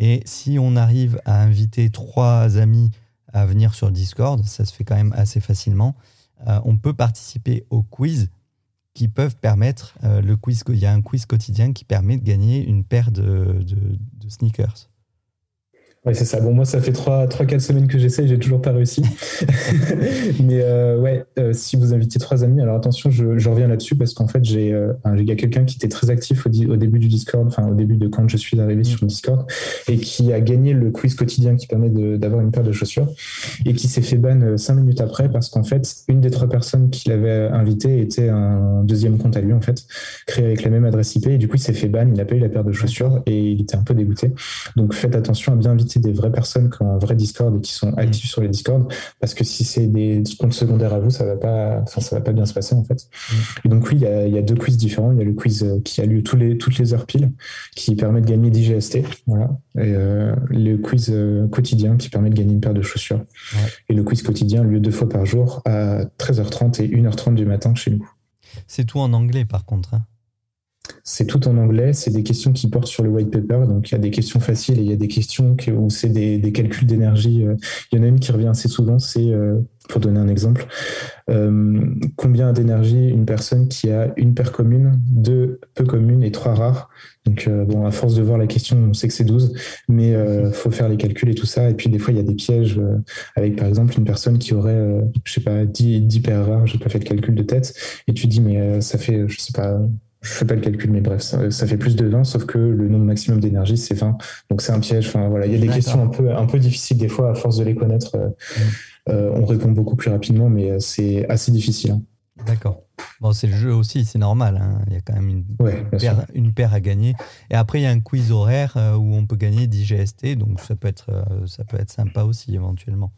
Et si on arrive à inviter trois amis à venir sur Discord, ça se fait quand même assez facilement, euh, on peut participer au quiz qui peuvent permettre euh, le quiz. Il y a un quiz quotidien qui permet de gagner une paire de sneakers. Oui, c'est ça. Bon, moi, ça fait 3-4 semaines que j'essaye, j'ai toujours pas réussi. Mais euh, ouais, euh, si vous invitez trois amis, alors attention, je, je reviens là-dessus parce qu'en fait, j'ai euh, il y a quelqu'un qui était très actif au, au, début du Discord, enfin au début de quand je suis arrivé sur le Discord, et qui a gagné le quiz quotidien qui permet d'avoir une paire de chaussures, et qui s'est fait ban cinq minutes après parce qu'en fait, une des trois personnes qu'il avait invité était un deuxième compte à lui, en fait, créé avec la même adresse IP, et du coup, il s'est fait ban, il n'a pas eu la paire de chaussures, et il était un peu dégoûté. Donc faites attention à bien inviter des vraies personnes qui ont un vrai Discord et qui sont actifs sur les Discord, parce que si c'est des comptes secondaires à vous, ça va pas, enfin, ça va pas bien se passer en fait. Et donc oui, il y, a, il y, a, deux quiz différents. Il y a le quiz euh, qui a lieu tous les, toutes les heures pile, qui permet de gagner 10 GST, voilà, et euh, le quiz euh, quotidien qui permet de gagner une paire de chaussures. Et le quiz quotidien lieu deux fois par jour à 13h30 et 1h30 du matin chez nous. C'est tout en anglais par contre. Hein. C'est tout en anglais, c'est des questions qui portent sur le white paper, donc il y a des questions faciles et il y a des questions où c'est des, calculs d'énergie. Euh. Il y en a une qui revient assez souvent, c'est, euh, pour donner un exemple, euh, combien d'énergie une personne qui a une paire commune, deux peu communes et trois rares. Donc bon, à force de voir la question, on sait que c'est 12, mais il faut faire les calculs et tout ça. Et puis des fois, il y a des pièges avec par exemple une personne qui aurait, je sais pas, 10, 10 paires rares, j'ai pas fait le calcul de tête, et tu dis mais ça fait, je sais pas, je fais pas le calcul, mais bref, ça, fait plus de 20, sauf que le nombre maximum d'énergie, c'est 20. Donc c'est un piège. Enfin, voilà, il y a des questions un peu, un peu difficiles des fois, à force de les connaître. Euh, mm. euh, on répond beaucoup plus rapidement, mais euh, c'est assez difficile. Hein. D'accord. Bon, c'est le jeu aussi, c'est normal. Hein. Il y a quand même une, paire, une, paire, à gagner. Et après, il y a un quiz horaire où on peut gagner 10 GST, donc ça peut être, ça peut être sympa aussi éventuellement.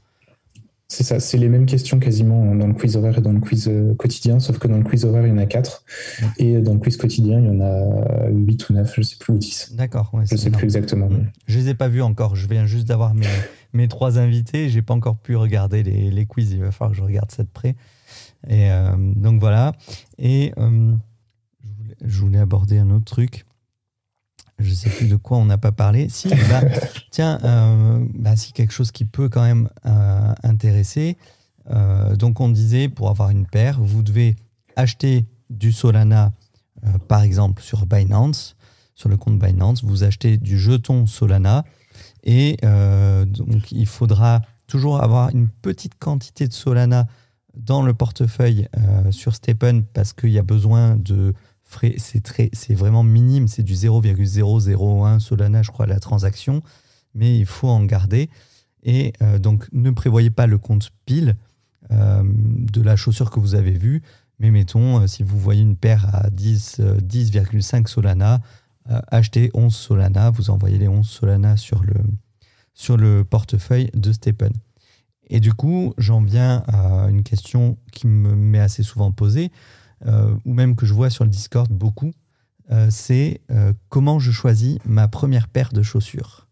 C'est ça, c'est les mêmes questions quasiment dans le quiz horaire et dans le quiz euh, quotidien, sauf que dans le quiz horaire, il y en a 4. Et dans le quiz quotidien, il y en a 8 ou 9, je ne sais plus, ou 10. D'accord. Ouais, je ne sais plus exactement. Mm. Je ne les ai pas vus encore. Je viens juste d'avoir mes, mes trois invités. Je n'ai pas encore pu regarder les, les, quiz. Il va falloir que je regarde ça de près. Et euh, donc voilà. Et euh, je, voulais, je voulais aborder un autre truc je ne sais plus de quoi on n'a pas parlé. Si, bah, tiens, euh, bah, si quelque chose qui peut quand même euh, intéresser. Euh, donc on disait, pour avoir une paire, vous devez acheter du Solana, par exemple, sur Binance, sur le compte Binance, vous achetez du jeton Solana, et donc il faudra toujours avoir une petite quantité de Solana dans le portefeuille sur Stephen parce qu'il y a besoin de c'est très, c'est vraiment minime, c'est du 0,001 Solana, je crois, la transaction. mais il faut en garder. Et donc, ne prévoyez pas le compte pile de la chaussure que vous avez vue, mais mettons, si vous voyez une paire à 10,5 10, Solana, achetez 11 Solana, vous envoyez les 11 Solana sur le, portefeuille de Stephen. Et du coup, j'en viens à une question qui me m'est assez souvent posée, euh, ou même que je vois sur le Discord beaucoup, euh, c'est euh, comment je choisis ma première paire de chaussures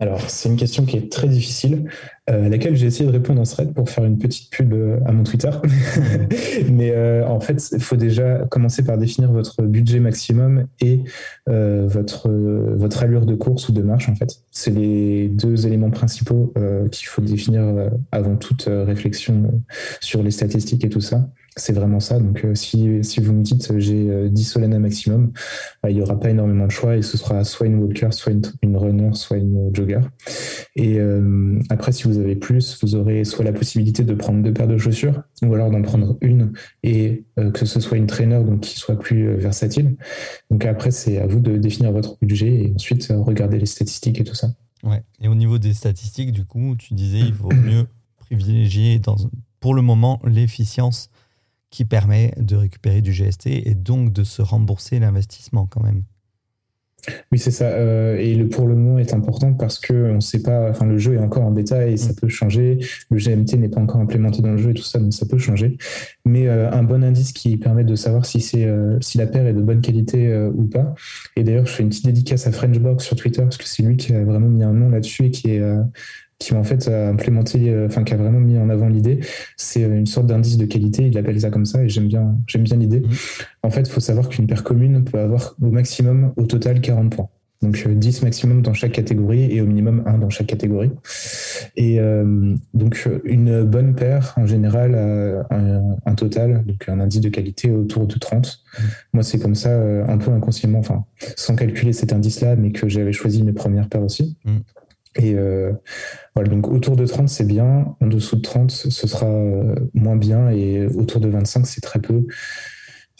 alors, c'est une question qui est très difficile, à laquelle j'ai essayé de répondre en thread pour faire une petite pub à mon Twitter. Mais en fait, il faut déjà commencer par définir votre budget maximum et votre, votre allure de course ou de marche, en fait. C'est les deux éléments principaux qu'il faut définir avant toute réflexion sur les statistiques et tout ça c'est vraiment ça. Donc, euh, si, si, vous me dites euh, j'ai 10 euh, Solana maximum, bah, il n'y aura pas énormément de choix et ce sera soit une walker, soit une, runner, soit une jogger. Et après, si vous avez plus, vous aurez soit la possibilité de prendre deux paires de chaussures ou alors d'en prendre une et que ce soit une trainer donc qui soit plus versatile. Donc, après, c'est à vous de définir votre budget et ensuite regarder les statistiques et tout ça. Ouais. Et au niveau des statistiques, du coup, tu disais il vaut mieux privilégier dans, pour le moment l'efficience qui permet de récupérer du GST et donc de se rembourser l'investissement quand même. Oui, c'est ça. Euh, et le pour le moment est important parce que on sait pas. Enfin, le jeu est encore en bêta et ça mm. peut changer. Le GMT n'est pas encore implémenté dans le jeu et tout ça, donc ça peut changer. Mais euh, un bon indice qui permet de savoir si c'est euh, si la paire est de bonne qualité ou pas. Et d'ailleurs, je fais une petite dédicace à Frenchbox sur Twitter parce que c'est lui qui a vraiment mis un nom là-dessus et qui est qui en fait implémenté, euh, enfin qui a vraiment mis en avant l'idée. C'est une sorte d'indice de qualité, il appelle ça comme ça et j'aime bien, j'aime bien l'idée. Mmh. En fait, il faut savoir qu'une paire commune peut avoir au maximum, au total, 40 points. Donc 10 euh, maximum dans chaque catégorie et au minimum 1 dans chaque catégorie. Et euh, donc une bonne paire, en général, a un, total, donc un indice de qualité autour de 30. Mmh. Moi, c'est comme ça, un peu inconsciemment, enfin, sans calculer cet indice-là, mais que j'avais choisi mes premières paires aussi. Mmh. Et euh, voilà, donc autour de 30, c'est bien. En dessous de 30, ce sera euh, moins bien. Et autour de 25, c'est très peu.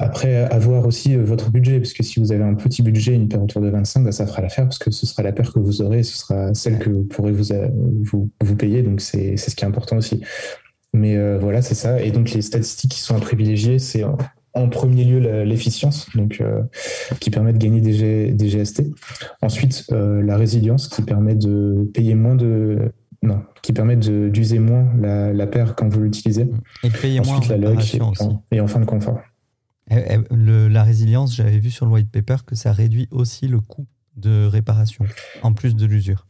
Après, avoir aussi euh, votre budget, parce que si vous avez un petit budget, une paire autour de 25, bah, ça fera l'affaire, parce que ce sera la paire que vous aurez, ce sera celle que vous pourrez vous, vous, vous payer. Donc, c'est ce qui est important aussi. Mais voilà, c'est ça. Et donc, les statistiques qui sont à privilégier, c'est en premier lieu l'efficience, donc euh, qui permet de gagner des, des GST. Ensuite, euh, la résilience qui permet de payer moins de non, qui permet d'user moins la, la, paire quand vous l'utilisez. Et de payer Ensuite, moins la log et, et enfin le confort. le, la résilience, j'avais vu sur le white paper que ça réduit aussi le coût de réparation, en plus de l'usure.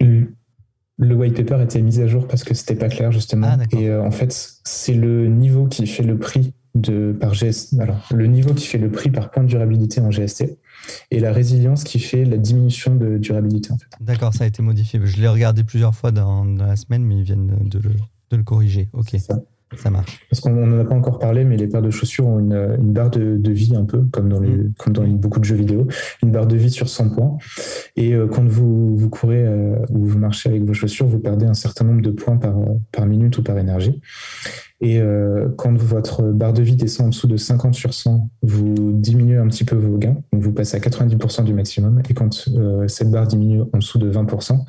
Le white paper était mis à jour parce que c'était pas clair justement. Ah, et euh, en fait, c'est le niveau qui fait le prix de, par GST. Alors, le niveau qui fait le prix par point de durabilité en GST et la résilience qui fait la diminution de durabilité. En fait. D'accord, ça a été modifié. Je l'ai regardé plusieurs fois dans, la semaine, mais ils viennent de le, de le corriger. Ok. Ça. ça. marche. Parce qu'on n'en a pas encore parlé, mais les paires de chaussures ont une, une barre de, de, vie un peu, comme dans, les, mm. comme dans beaucoup de jeux vidéo, une barre de vie sur 100 points. Et euh, quand vous, vous courez euh, ou vous marchez avec vos chaussures, vous perdez un certain nombre de points par, par minute ou par énergie. Et euh, quand votre barre de vie descend en dessous de 50 sur 100, vous diminuez un petit peu vos gains. Donc vous passez à 90% du maximum. Et quand euh, cette barre diminue en dessous de 20%,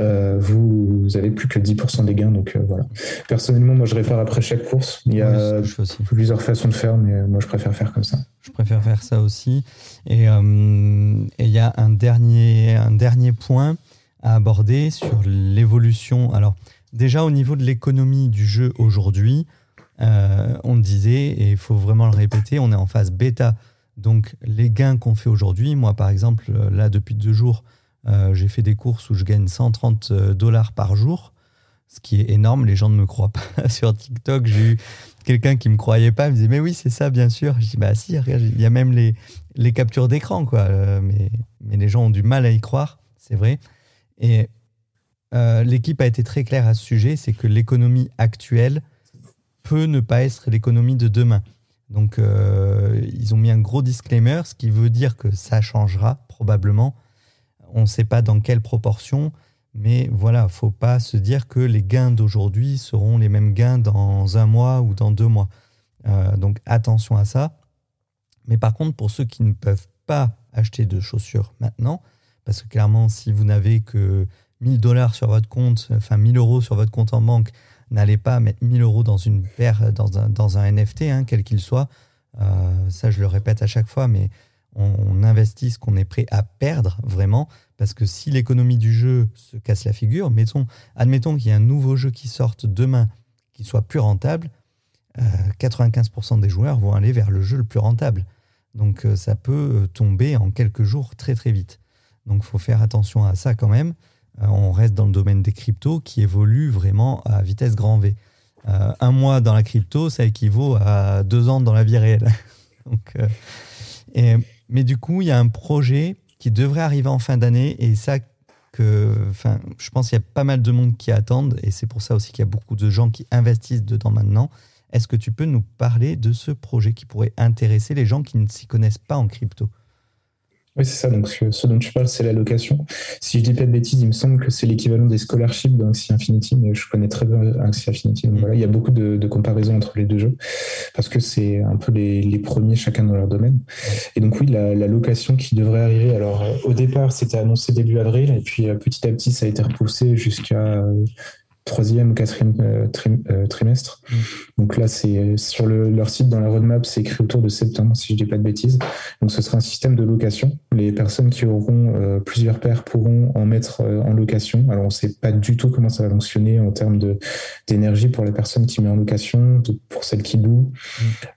euh, vous, vous avez plus que 10% des gains. Donc voilà. Personnellement, moi je répare après chaque course. Il y a plusieurs façons de faire, mais moi je préfère faire comme ça. Je préfère faire ça aussi. Et il y a un dernier, un dernier point à aborder sur l'évolution. Alors, déjà au niveau de l'économie du jeu aujourd'hui, euh, on disait, et il faut vraiment le répéter, on est en phase bêta. Donc les gains qu'on fait aujourd'hui, moi par exemple, euh, là depuis deux jours, euh, j'ai fait des courses où je gagne 130 dollars par jour, ce qui est énorme, les gens ne me croient pas. Sur TikTok, j'ai eu quelqu'un qui ne me croyait pas, il me disait mais oui c'est ça bien sûr. Je dis bah si, il y a même les, captures d'écran quoi, mais, mais les gens ont du mal à y croire, c'est vrai. Euh, l'équipe a été très claire à ce sujet, c'est que l'économie actuelle peut ne pas être l'économie de demain. Donc euh, ils ont mis un gros disclaimer, ce qui veut dire que ça changera probablement. On ne sait pas dans quelle proportion, mais voilà, faut pas se dire que les gains d'aujourd'hui seront les mêmes gains dans un mois ou dans deux mois. Euh, donc attention à ça. Mais par contre, pour ceux qui ne peuvent pas acheter de chaussures maintenant, Parce que clairement, si vous n'avez que 1000 dollars sur votre compte, enfin 1000 euros sur votre compte en banque, n'allez pas mettre 1000 euros dans une paire, dans un, dans un NFT, hein, quel qu'il soit. Euh, ça, je le répète à chaque fois, mais on, investit ce qu'on est prêt à perdre vraiment. Parce que si l'économie du jeu se casse la figure, mettons, admettons qu'il y ait un nouveau jeu qui sorte demain qui soit plus rentable, 95% euh, des joueurs vont aller vers le jeu le plus rentable. Donc euh, ça peut tomber en quelques jours très très vite. Donc il faut faire attention à ça quand même. Euh, on reste dans le domaine des cryptos qui évolue vraiment à vitesse grand V. Euh, un mois dans la crypto, ça équivaut à deux ans dans la vie réelle. Euh, mais du coup, il y a un projet qui devrait arriver en fin d'année et ça je pense qu'il y a pas mal de monde qui attendent et c'est pour ça aussi qu'il y a beaucoup de gens qui investissent dedans maintenant. Est-ce que tu peux nous parler de ce projet qui pourrait intéresser les gens qui ne s'y connaissent pas en crypto? Oui, c'est ça. Donc, ce dont tu parles, c'est la location. Si je dis pas de bêtises, il me semble que c'est l'équivalent des scholarships dans Infinity, mais je connais très bien Axie Infinity. Donc, voilà, il y a beaucoup de, comparaisons entre les deux jeux parce que c'est un peu les, premiers chacun dans leur domaine. Et donc, oui, la, location qui devrait arriver. Alors, euh, au départ, c'était annoncé début avril, et puis euh, petit à petit, ça a été repoussé jusqu'à euh, troisième ou quatrième euh, euh, trimestre. Mm. Donc là, c'est sur leur site, dans la roadmap, c'est écrit autour de septembre, si je dis pas de bêtises. Donc ce sera un système de location. Les personnes qui auront euh, plusieurs paires pourront en mettre en location. Alors on ne sait pas du tout comment ça va fonctionner en termes d'énergie pour la personne qui met en location, pour celle qui loue.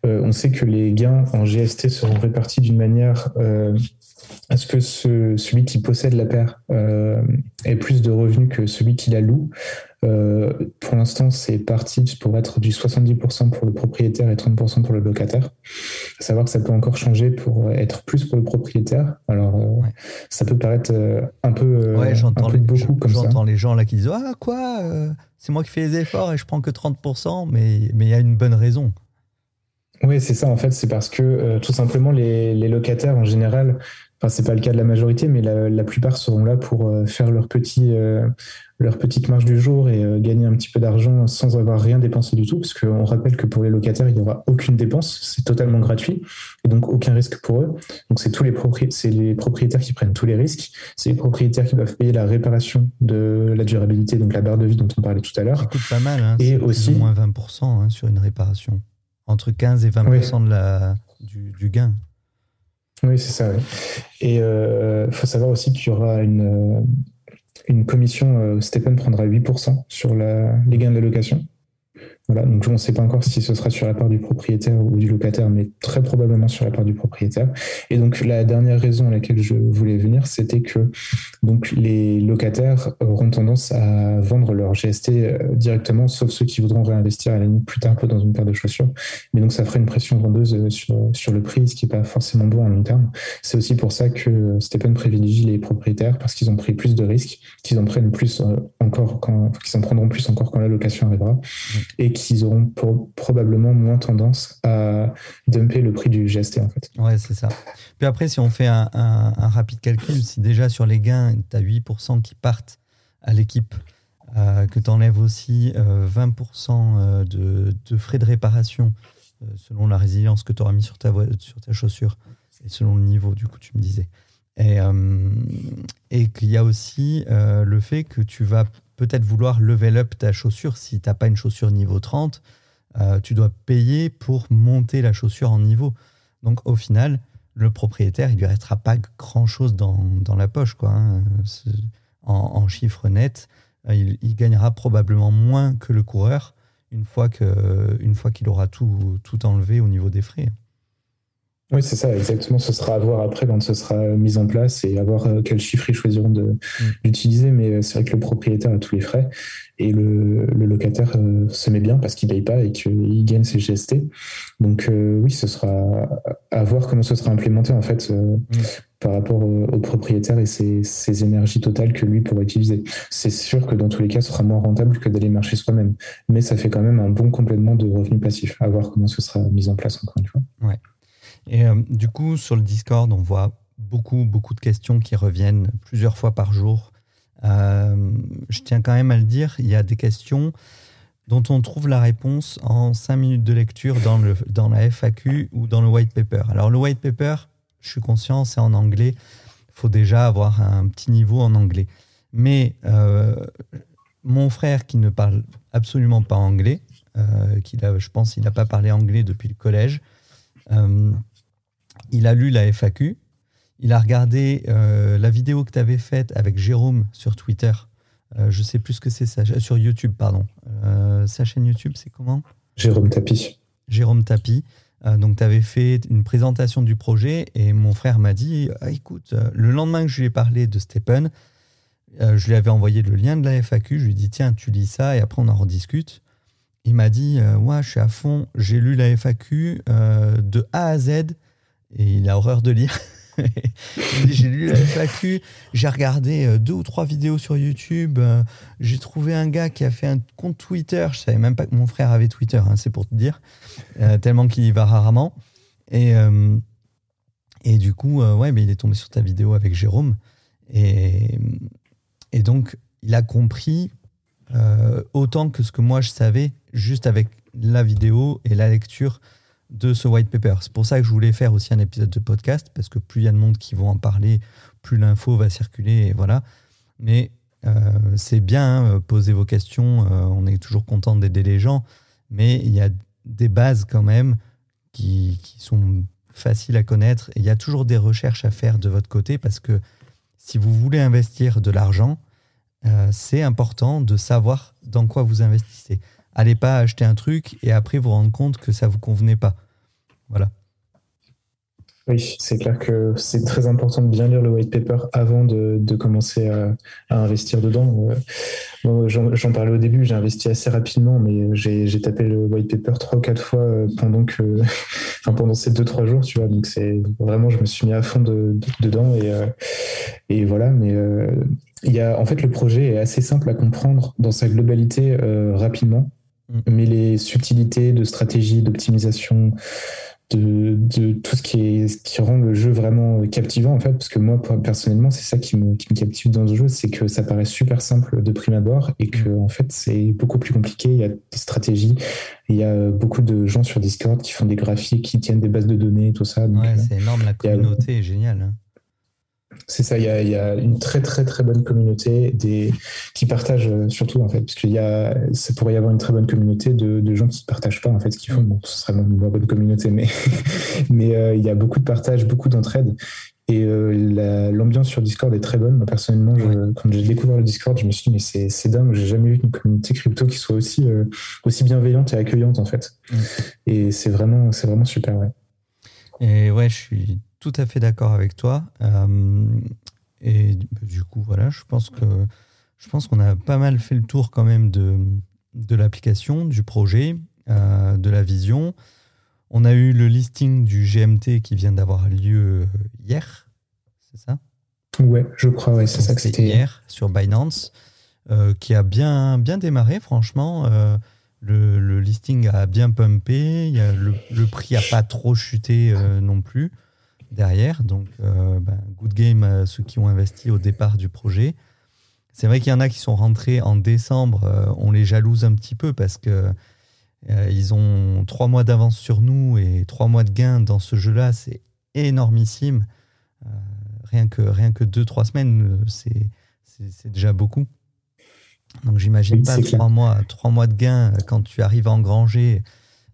Mm. on sait que les gains en GST seront répartis d'une manière à ce que celui qui possède la paire ait plus de revenus que celui qui la loue. Euh, pour l'instant, c'est parti pour être du 70% pour le propriétaire et 30% pour le locataire. savoir que ça peut encore changer pour être plus pour le propriétaire. Alors, euh, ça peut paraître euh, un peu, ouais, j'entends beaucoup comme ça. J'entends les gens là qui disent Ah, quoi C'est moi qui fais les efforts et je prends que 30%, mais il y a une bonne raison. Oui, c'est ça en fait. C'est parce que tout simplement, les, les, locataires en général Enfin, c'est pas le cas de la majorité, mais la, plupart seront là pour euh, faire leur, petit, euh, leur petite marge du jour et euh, gagner un petit peu d'argent sans avoir rien dépensé du tout, parce qu'on rappelle que pour les locataires, il n'y aura aucune dépense, c'est totalement gratuit, et donc aucun risque pour eux. Donc c'est tous les, les propriétaires qui prennent tous les risques, c'est les propriétaires qui doivent payer la réparation de la durabilité, donc la barre de vie dont on parlait tout à l'heure. Ça coûte pas mal, hein, et aussi moins 20% hein, sur une réparation, entre 15 et 20% de la, du gain. Oui, c'est ça. Et il euh, faut savoir aussi qu'il y aura une, une commission, euh, Stephen prendra 8% sur la, les gains de location. Voilà, donc on ne sait pas encore si ce sera sur la part du propriétaire ou du locataire, mais très probablement sur la part du propriétaire. Et donc la dernière raison à laquelle je voulais venir, c'était que donc les locataires auront tendance à vendre leur GST euh, directement, sauf ceux qui voudront réinvestir à la limite plus tard dans une paire de chaussures. Mais donc ça ferait une pression vendeuse euh, sur, sur le prix, ce qui n'est pas forcément bon à long terme. C'est aussi pour ça que Stephen privilégie les propriétaires parce qu'ils ont pris plus de risques, qu'ils en prennent plus euh, encore quand, qu'ils en prendront plus encore quand la location arrivera. Et qu'ils auront probablement moins tendance à dumper le prix du GST en fait. Ouais, c'est ça. Puis après, si on fait un, rapide calcul, si déjà sur les gains, tu as 8% qui partent à l'équipe, euh, que tu enlèves aussi 20% euh, euh, de, frais de réparation selon la résilience que tu auras mis sur ta, sur ta chaussure et selon le niveau, du coup, tu me disais. Et, et qu'il y a aussi le fait que tu vas peut-être vouloir level up ta chaussure si tu n'as pas une chaussure niveau 30. Euh, tu dois payer pour monter la chaussure en niveau. Donc au final, le propriétaire, il lui restera pas grand-chose dans, dans, la poche. Quoi, hein. en, chiffre net, euh, il, gagnera probablement moins que le coureur une fois qu'il aura tout enlevé au niveau des frais. Oui, c'est ça, exactement. Ce sera à voir après quand ce sera mis en place et à voir euh, quel chiffre ils choisiront d'utiliser. Mm. Mais euh, c'est vrai que le propriétaire a tous les frais et le, locataire euh, se met bien parce qu'il ne paye pas et qu'il gagne ses GST. Donc oui, ce sera à voir comment ce sera implémenté en fait mm. par rapport au, propriétaire et ses, énergies totales que lui pourra utiliser. C'est sûr que dans tous les cas, ce sera moins rentable que d'aller marcher soi-même. Mais ça fait quand même un bon complément de revenus passifs. À voir comment ce sera mis en place encore une fois. Ouais. Et euh, du coup, sur le Discord, on voit beaucoup, beaucoup de questions qui reviennent plusieurs fois par jour. Euh, je tiens quand même à le dire, il y a des questions dont on trouve la réponse en 5 minutes de lecture dans, le, dans la FAQ ou dans le white paper. Alors le white paper, je suis conscient, c'est en anglais. Il faut déjà avoir un petit niveau en anglais. Mais mon frère qui ne parle absolument pas anglais, a, je pense qu'il n'a pas parlé anglais depuis le collège, il a lu la FAQ, il a regardé la vidéo que tu avais faite avec Jérôme sur Twitter euh, je sais plus ce que c'est ça, sur YouTube, pardon. Euh, sa chaîne YouTube, c'est comment? Jérôme Tapi. Jérôme Tapi. Euh, donc, tu avais fait une présentation du projet et mon frère m'a dit ah, écoute, le lendemain que je lui ai parlé de Stephen, je lui avais envoyé le lien de la FAQ. Je lui ai dit tiens, tu lis ça et après on en rediscute. Il m'a dit ouais, je suis à fond, j'ai lu la FAQ de A à Z et il a horreur de lire. j'ai lu la FAQ, j'ai regardé euh, deux ou trois vidéos sur YouTube, euh, j'ai trouvé un gars qui a fait un compte Twitter, je savais même pas que mon frère avait Twitter, hein, c'est pour te dire, euh, tellement qu'il y va rarement. Et, et du coup, ouais, mais il est tombé sur ta vidéo avec Jérôme. Et, et donc, il a compris autant que ce que moi je savais juste avec la vidéo et la lecture de ce white paper. C'est pour ça que je voulais faire aussi un épisode de podcast, parce que plus il y a de monde qui vont en parler, plus l'info va circuler, voilà. Mais euh, c'est bien, hein, poser vos questions, euh, on est toujours content d'aider les gens, mais il y a des bases quand même qui, sont faciles à connaître, et il y a toujours des recherches à faire de votre côté, parce que si vous voulez investir de l'argent, euh, c'est important de savoir dans quoi vous investissez. Allez pas acheter un truc et après vous rendre compte que ça vous convenait pas. Voilà. Oui, c'est clair que c'est très important de bien lire le white paper avant de, commencer à, investir dedans. Euh, j'en parlais au début, j'ai investi assez rapidement, mais j'ai tapé le white paper trois ou quatre fois euh, pendant que, pendant ces deux trois jours, tu vois. Donc c'est vraiment, je me suis mis à fond dedans et, euh, et voilà. Mais il y a, en fait, le projet est assez simple à comprendre dans sa globalité rapidement. Mais les subtilités de stratégie, d'optimisation de, tout ce qui, est, qui rend le jeu vraiment captivant en fait parce que moi personnellement c'est ça qui me, qui me captive dans ce jeu c'est que ça paraît super simple de prime abord et que en fait c'est beaucoup plus compliqué. Il y a des stratégies il y a beaucoup de gens sur Discord qui font des graphiques qui tiennent des bases de données tout ça. Ouais euh, c'est énorme la communauté est géniale hein. C'est ça, il y, a, une très très très bonne communauté des, qui partagent euh, surtout en fait, parce qu'il y a, ça pourrait y avoir une très bonne communauté de, gens qui ne partagent pas en fait ce qu'ils font. Bon, ce serait une bonne communauté, mais, mais euh, il y a beaucoup de partage, beaucoup d'entraide. Et euh, l'ambiance sur Discord est très bonne. Moi, personnellement, quand j'ai découvert le Discord, je me suis dit, mais c'est dingue, j'ai jamais vu une communauté crypto qui soit aussi, aussi bienveillante et accueillante, en fait. Et c'est vraiment, vraiment super, ouais. Et ouais, je suis tout à fait d'accord avec toi. Euh, et du coup, voilà, je pense que je pense qu'on a pas mal fait le tour quand même de, de l'application, du projet, euh, de la vision. On a eu le listing du GMT qui vient d'avoir lieu hier, c'est ça? Ouais, je crois, ouais, c'est ça que c'était hier sur Binance, euh, qui a bien, bien démarré, franchement. le, le, listing a bien pumpé, il y a le, le, prix a pas trop chuté non plus derrière. Donc, euh, ben, good game à ceux qui ont investi au départ du projet. C'est vrai qu'il y en a qui sont rentrés en décembre. Euh, on les jalouse un petit peu parce que euh, ils ont trois mois d'avance sur nous et trois mois de gain dans ce jeu-là, c'est énormissime. rien que rien que deux trois semaines, c'est c'est déjà beaucoup. Donc j'imagine pas trois mois trois mois de gain quand tu arrives à engranger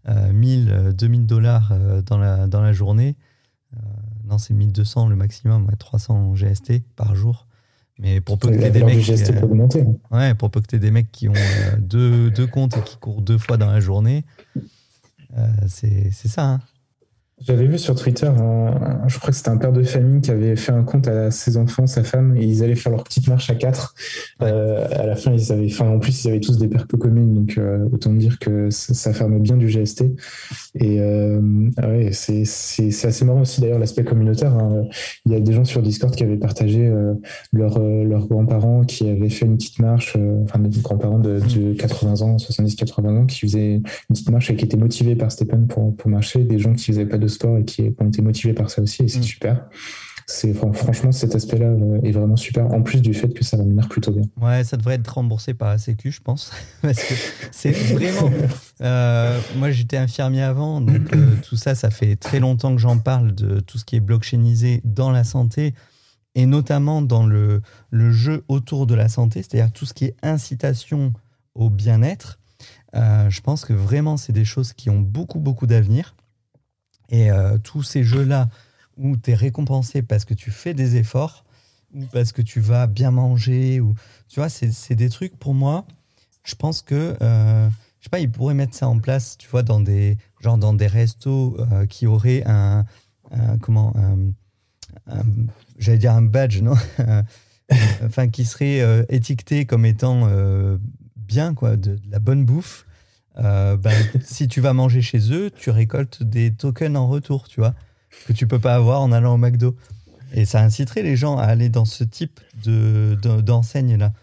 1000 2000 dollars dans la dans la journée c'est 1200 le maximum, 300 GST par jour. Mais pour peu que tu des mecs. GST euh, ouais, pour peu que des mecs qui ont euh, deux, deux, comptes et qui courent deux fois dans la journée, euh, c'est ça. Hein. J'avais vu sur Twitter, je crois que c'était un père de famille qui avait fait un compte à ses enfants, sa femme, et ils allaient faire leur petite marche à quatre. Euh, à la fin, ils avaient, enfin, en plus, ils avaient tous des peu communes, donc euh, autant dire que ça, ferme bien du GST. Et euh, ah ouais, c'est assez marrant aussi d'ailleurs l'aspect communautaire. Hein. Il y a des gens sur Discord qui avaient partagé leurs grands-parents qui avaient fait une petite marche, enfin des grands-parents de, de, 80 ans, 70-80 ans, qui faisaient une petite marche et qui étaient motivés par Stephen pour, pour marcher, des gens qui faisaient pas de sport et qui ont été motivés par ça aussi, et c'est mm. super. C'est franchement cet aspect-là euh, est vraiment super. En plus du fait que ça venir plutôt bien. Ouais, ça devrait être remboursé par la Sécu, je pense, parce que c'est vraiment. Euh, moi, j'étais infirmier avant, donc euh, tout ça, ça fait très longtemps que j'en parle de tout ce qui est blockchainisé dans la santé. et notamment dans le, le jeu autour de la santé, c'est-à-dire tout ce qui est incitation au bien-être. Euh, je pense que vraiment, c'est des choses qui ont beaucoup, beaucoup d'avenir. Et euh, tous ces jeux-là où tu es récompensé parce que tu fais des efforts ou parce que tu vas bien manger, ou tu vois, c'est des trucs pour moi. Je pense que, euh, je sais pas, ils pourraient mettre ça en place, tu vois, dans des, genre dans des restos qui auraient un, comment, j'allais dire un badge, non Enfin, qui serait étiqueté comme étant bien, quoi, de, la bonne bouffe, euh, ben, si tu vas manger chez eux, tu récoltes des tokens en retour, tu vois, que tu peux pas avoir en allant au McDo. Et ça inciterait les gens à aller dans ce type de, d'enseigne là.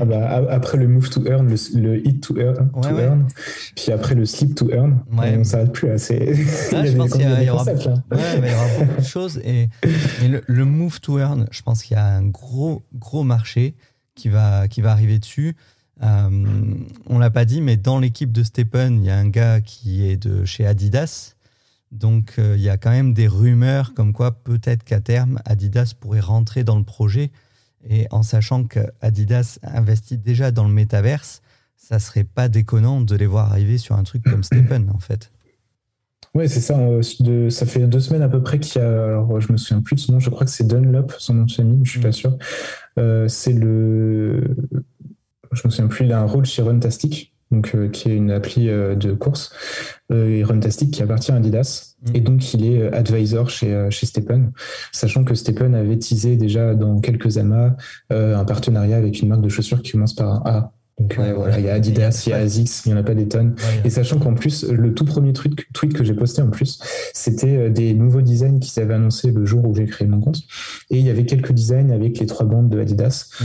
Ah bah, après le move to earn, le, hit to earn, puis après le sleep to earn, on ne s'arrête plus. Assez... je pense qu'il y, aura, beaucoup de choses. Et, le, le, move to earn, je pense qu'il y a un gros, gros marché qui va, qui va arriver dessus. Euh, on l'a pas dit, mais dans l'équipe de Stephen, il y a un gars qui est de chez Adidas. Donc euh, il y a quand même des rumeurs comme quoi peut-être qu'à terme, Adidas pourrait rentrer dans le projet. Et en sachant qu'Adidas investit déjà dans le métaverse, ça serait pas déconnant de les voir arriver sur un truc comme Stephen, en fait. Oui, c'est ça. Euh, ça fait deux semaines à peu près qu'il y a. Alors, je me souviens plus de son nom. Je crois que c'est Dunlop, son nom de famille. Je suis pas mm. sûr. c'est le je me souviens plus, il a un rôle chez Runtastic, donc, euh, qui est une appli euh, de course, euh, et Runtastic qui appartient à Adidas. Mm. Et donc, il est advisor chez, chez Stephen, sachant que Stephen avait teasé déjà dans quelques amas un partenariat avec une marque de chaussures qui commence par un A. Donc voilà, il y a Adidas, il y a Asics, il n'y en a pas des tonnes. et sachant qu'en plus, le tout premier tweet, tweet que j'ai posté en plus, c'était des nouveaux designs qu'ils avaient annoncés le jour où j'ai créé mon compte. Et il y avait quelques designs avec les trois bandes de Adidas. Mm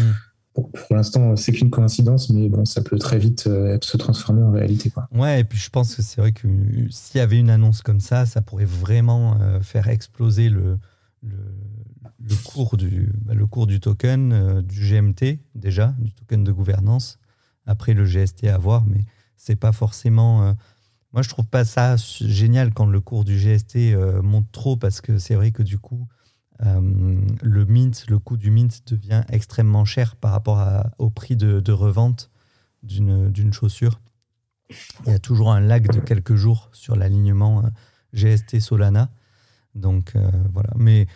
pour l'instant, c'est qu'une coïncidence, mais bon, ça peut très vite euh, se transformer en réalité. Quoi. Ouais, et puis je pense que c'est vrai que s'il y avait une annonce comme ça, ça pourrait vraiment euh, faire exploser le, le, cours, du, bah, le cours du token, euh, du GMT déjà, du token de gouvernance. Après, le GST à voir, mais c'est pas forcément. moi, je trouve pas ça génial quand le cours du GST monte trop, parce que c'est vrai que du coup, euh, le mint, le coût du mint devient extrêmement cher par rapport au prix de, revente d'une chaussure. Il y a toujours un lag de quelques jours sur l'alignement euh, GST Solana. Donc euh, voilà. Mais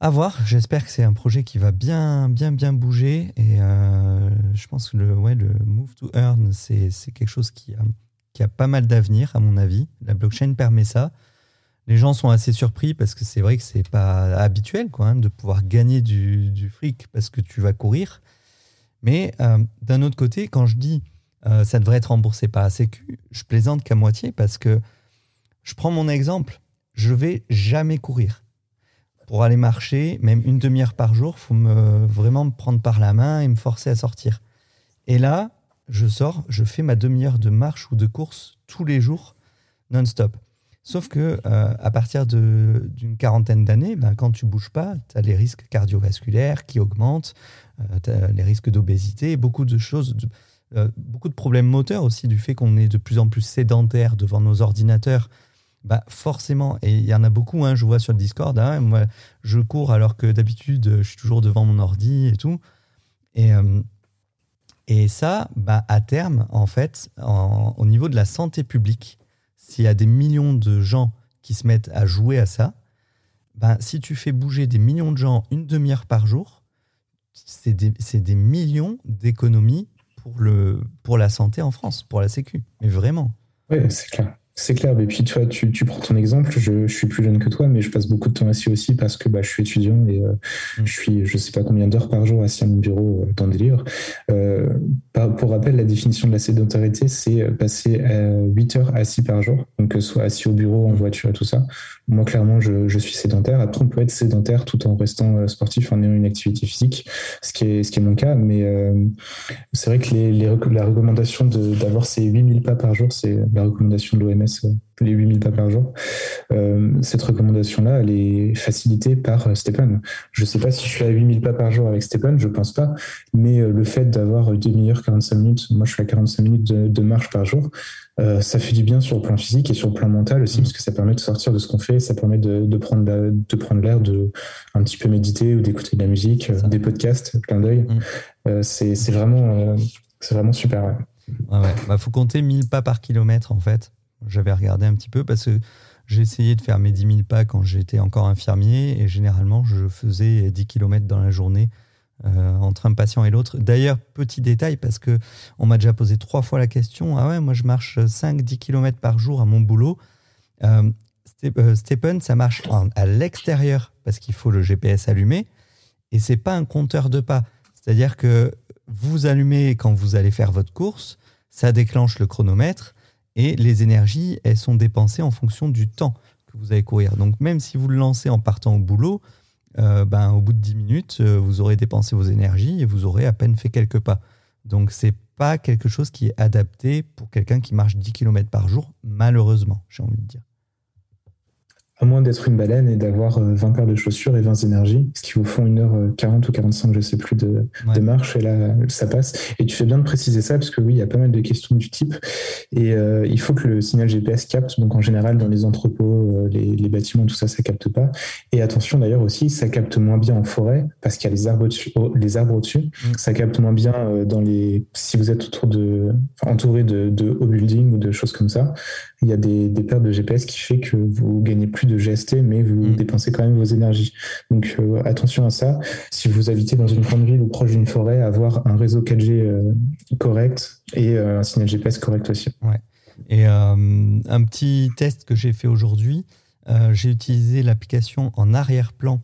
à voir. J'espère que c'est un projet qui va bien, bien, bien bouger. Et je pense que le, ouais, le Move to Earn, c'est quelque chose qui a, qui a pas mal d'avenir, à mon avis. La blockchain permet ça les gens sont assez surpris parce que c'est vrai que c'est pas habituel quoi, hein, de pouvoir gagner du, fric parce que tu vas courir. Mais euh, d'un autre côté, quand je dis euh, ça devrait être remboursé par la Sécu, je plaisante qu'à moitié parce que je prends mon exemple, je vais jamais courir. Pour aller marcher, même une demi-heure par jour, il faut me, vraiment me prendre par la main et me forcer à sortir. Et là, je sors, je fais ma demi-heure de marche ou de course tous les jours non-stop. Sauf que euh, à partir d'une quarantaine d'années, ben, quand tu bouges pas, tu as les risques cardiovasculaires qui augmentent, euh, as les risques d'obésité, beaucoup de choses, euh, beaucoup de problèmes moteurs aussi du fait qu'on est de plus en plus sédentaire devant nos ordinateurs. Bah forcément, et il y en a beaucoup, hein, je vois sur le Discord, hein, moi je cours alors que d'habitude je suis toujours devant mon ordi et tout. Et, et ça, bah, à terme, en fait, au niveau de la santé publique, s'il y a des millions de gens qui se mettent à jouer à ça, ben, si tu fais bouger des millions de gens une demi-heure par jour, c'est des, millions d'économies pour, pour la santé en France, pour la Sécu. Mais vraiment. Oui, c'est clair. C'est clair, et puis toi, tu, tu, prends ton exemple, je, je, suis plus jeune que toi, mais je passe beaucoup de temps assis aussi parce que bah, je suis étudiant et euh, mm. je suis, je sais pas combien d'heures par jour assis à mon bureau euh, dans des livres. Euh, pour rappel, la définition de la sédentarité, c'est passer 8 heures assis par jour, donc que ce soit assis au bureau, en mm. voiture et tout ça. Moi, clairement, je, je, suis sédentaire. Après, on peut être sédentaire tout en restant sportif, en ayant une activité physique, ce qui est, ce qui est mon cas, mais c'est vrai que les, les, la recommandation d'avoir ces 8000 pas par jour, c'est la recommandation de l'OMS SMS les 8000 pas par jour. cette recommandation-là, elle est facilitée par Stephen. Je ne sais pas si je suis à 8000 pas par jour avec Stephen, je pense pas, mais le fait d'avoir demi-heure, 45 minutes, moi je suis à 45 minutes de marche par jour, euh, ça fait du bien sur le plan physique et sur le plan mental aussi, mm. parce que ça permet de sortir de ce qu'on fait, ça permet de, prendre de prendre l'air, de un petit peu méditer ou d'écouter de la musique, euh, des podcasts, plein d'œil. Mm. Euh, c'est vraiment, vraiment super. Il bah, faut compter 1000 pas par kilomètre en fait. J'avais regardé un petit peu parce que j'ai essayé de faire mes 10 000 pas quand j'étais encore infirmier et généralement je faisais 10 km dans la journée euh, entre un patient et l'autre. D'ailleurs, petit détail, parce que on m'a déjà posé trois fois la question, ah ouais, moi je marche 5-10 km par jour à mon boulot. Euh, euh Stephen, ça marche à l'extérieur parce qu'il faut le GPS allumé et c'est pas un compteur de pas. C'est-à-dire que vous allumez quand vous allez faire votre course, ça déclenche le chronomètre et les énergies, elles sont dépensées en fonction du temps que vous allez courir. Donc même si vous le lancez en partant au boulot, euh, ben, au bout de 10 minutes, euh, vous aurez dépensé vos énergies et vous aurez à peine fait quelques pas. Donc, c'est pas quelque chose qui est adapté pour quelqu'un qui marche 10 km par jour, malheureusement, j'ai envie de dire à moins d'être une baleine et d'avoir 20 euh, paires de chaussures et 20 énergies, ce qui vous font une heure 40 euh, ou 45, je sais plus, de, de, marche, et là, ça passe. Et tu fais bien de préciser ça, parce que oui, il y a pas mal de questions du type, et euh, il faut que le signal GPS capte, donc en général, dans les entrepôts, les, les, bâtiments, tout ça, ça capte pas. Et attention d'ailleurs aussi, ça capte moins bien en forêt, parce qu'il y a les arbres au-dessus, les arbres au-dessus. Mm. ça capte moins bien dans les, si vous êtes autour de, entouré de, de hauts buildings ou de choses comme ça, il y a des, des paires de GPS qui fait que vous gagnez plus de GST, mais vous mm. dépensez quand même vos énergies. Donc euh, attention à ça. Si vous habitez dans une grande ville ou proche d'une forêt, avoir un réseau 4G euh, correct et euh, un signal GPS correct aussi. Ouais. Et un petit test que j'ai fait aujourd'hui, j'ai utilisé l'application en arrière-plan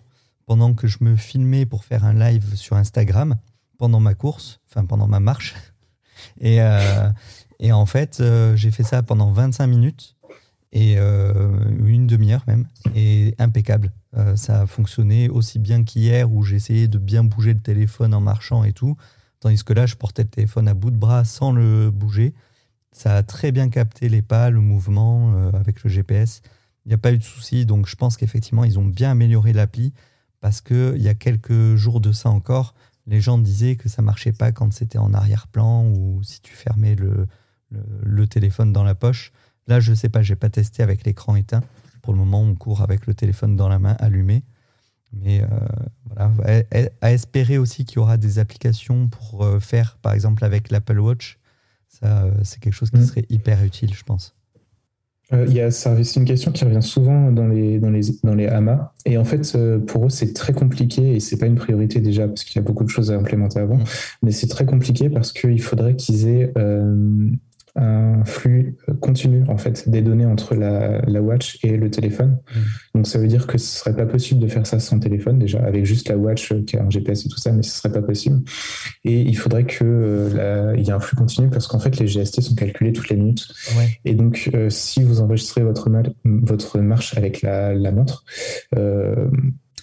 pendant que je me filmais pour faire un live sur Instagram pendant ma course, enfin pendant ma marche. Et, et en fait, j'ai fait ça pendant 25 minutes et euh, une demi-heure même, et impeccable. Euh, ça a fonctionné aussi bien qu'hier où j'essayais de bien bouger le téléphone en marchant et tout, tandis que là, je portais le téléphone à bout de bras sans le bouger. Ça a très bien capté les pas, le mouvement euh, avec le GPS. Il n'y a pas eu de souci, donc je pense qu'effectivement, ils ont bien amélioré l'appli parce qu'il y a quelques jours de ça encore, les gens disaient que ça marchait pas quand c'était en arrière-plan ou si tu fermais le, le téléphone dans la poche. Là, je ne sais pas, j'ai pas testé avec l'écran éteint. Pour le moment, on court avec le téléphone dans la main allumé. Mais euh, voilà, à, espérer aussi qu'il y aura des applications pour euh, faire, par exemple, avec l'Apple Watch. Ça, euh, c'est quelque chose qui mm. serait hyper utile, je pense. Il c'est une question qui revient souvent dans les, dans les, dans les AMA. Et en fait, pour eux, c'est très compliqué et c'est pas une priorité déjà parce qu'il y a beaucoup de choses à implémenter avant. Mm. Mais c'est très compliqué parce qu'il faudrait qu'ils aient un flux continu en fait des données entre la, la watch et le téléphone. Mm. Donc ça veut dire que ce serait pas possible de faire ça sans téléphone déjà, avec juste la watch qui a un GPS et tout ça, mais ce serait pas possible. Et il faudrait que euh, il y ait un flux continu parce qu'en fait les GST sont calculés toutes les minutes. Et donc euh, si vous enregistrez votre, votre marche avec la, la montre, euh,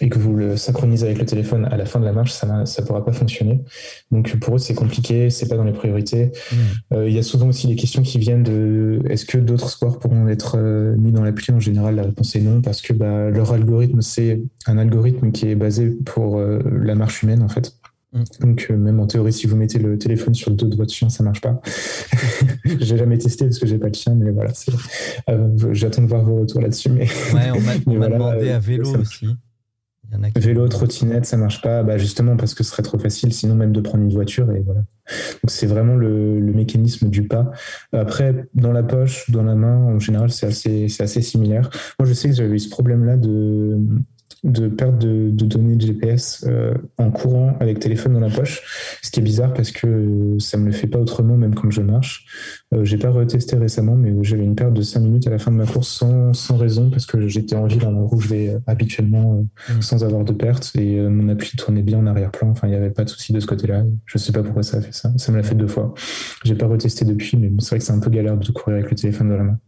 et que vous le synchronisez avec le téléphone à la fin de la marche, ça ne pourra pas fonctionner. Donc pour eux, c'est compliqué, c'est pas dans les priorités. Hmm. Euh, il y a souvent aussi des questions qui viennent de est-ce que d'autres sports pourront être euh, mis dans l'appli En général, la réponse est non, parce que bah, leur algorithme, c'est un algorithme qui est basé pour euh, la marche humaine, en fait. Hmm. Donc même en théorie, si vous mettez le téléphone sur le dos de votre chien, ça marche pas. j'ai jamais testé parce que j'ai pas de chien, mais voilà. J'attends de voir vos retours là-dessus. Mais ouais, on m'a demandé à vélo aussi. Vélo, trottinette, ça marche pas, bah justement parce que ce serait trop facile, sinon même de prendre une voiture et voilà. Donc c'est vraiment le, mécanisme du pas. Après, dans la poche, dans la main, en général, c'est assez, c'est assez similaire. Moi, je sais que j'avais eu ce problème-là de de perte de, données de GPS euh, en courant avec téléphone dans la poche, ce qui est bizarre parce que ça me le fait pas autrement même quand je marche. Euh, j'ai pas retesté récemment, mais j'avais une perte de 5 minutes à la fin de ma course sans, sans raison parce que j'étais en ville où je vais habituellement euh, mmh. sans avoir de perte et mon appli tournait bien en arrière-plan. Enfin, il n'y avait pas de souci de ce côté-là. Je sais pas pourquoi ça a fait ça. Ça me l'a fait deux fois. J'ai pas retesté depuis, mais c'est vrai que c'est un peu galère de courir avec le téléphone dans la main.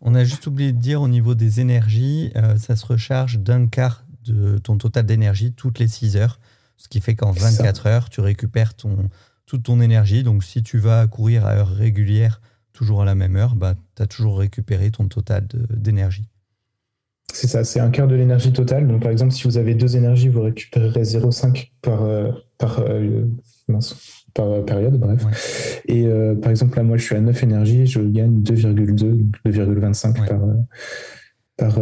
On a juste oublié de dire au niveau des énergies, ça se recharge d'un quart de ton total d'énergie toutes les 6 heures. Ce qui fait qu'en 24 heures, tu récupères ton, toute ton énergie. Donc si tu vas courir à heure régulière toujours à la même heure, bah, tu as toujours récupéré ton total d'énergie. C'est ça, c'est un quart de l'énergie totale. Donc, par exemple, si vous avez deux énergies, vous récupérerez 0,5 par, euh, par, euh, par euh, période, bref. Et par exemple, là, moi, je suis à 9 énergies, je gagne 2,2, 2,25 par, par,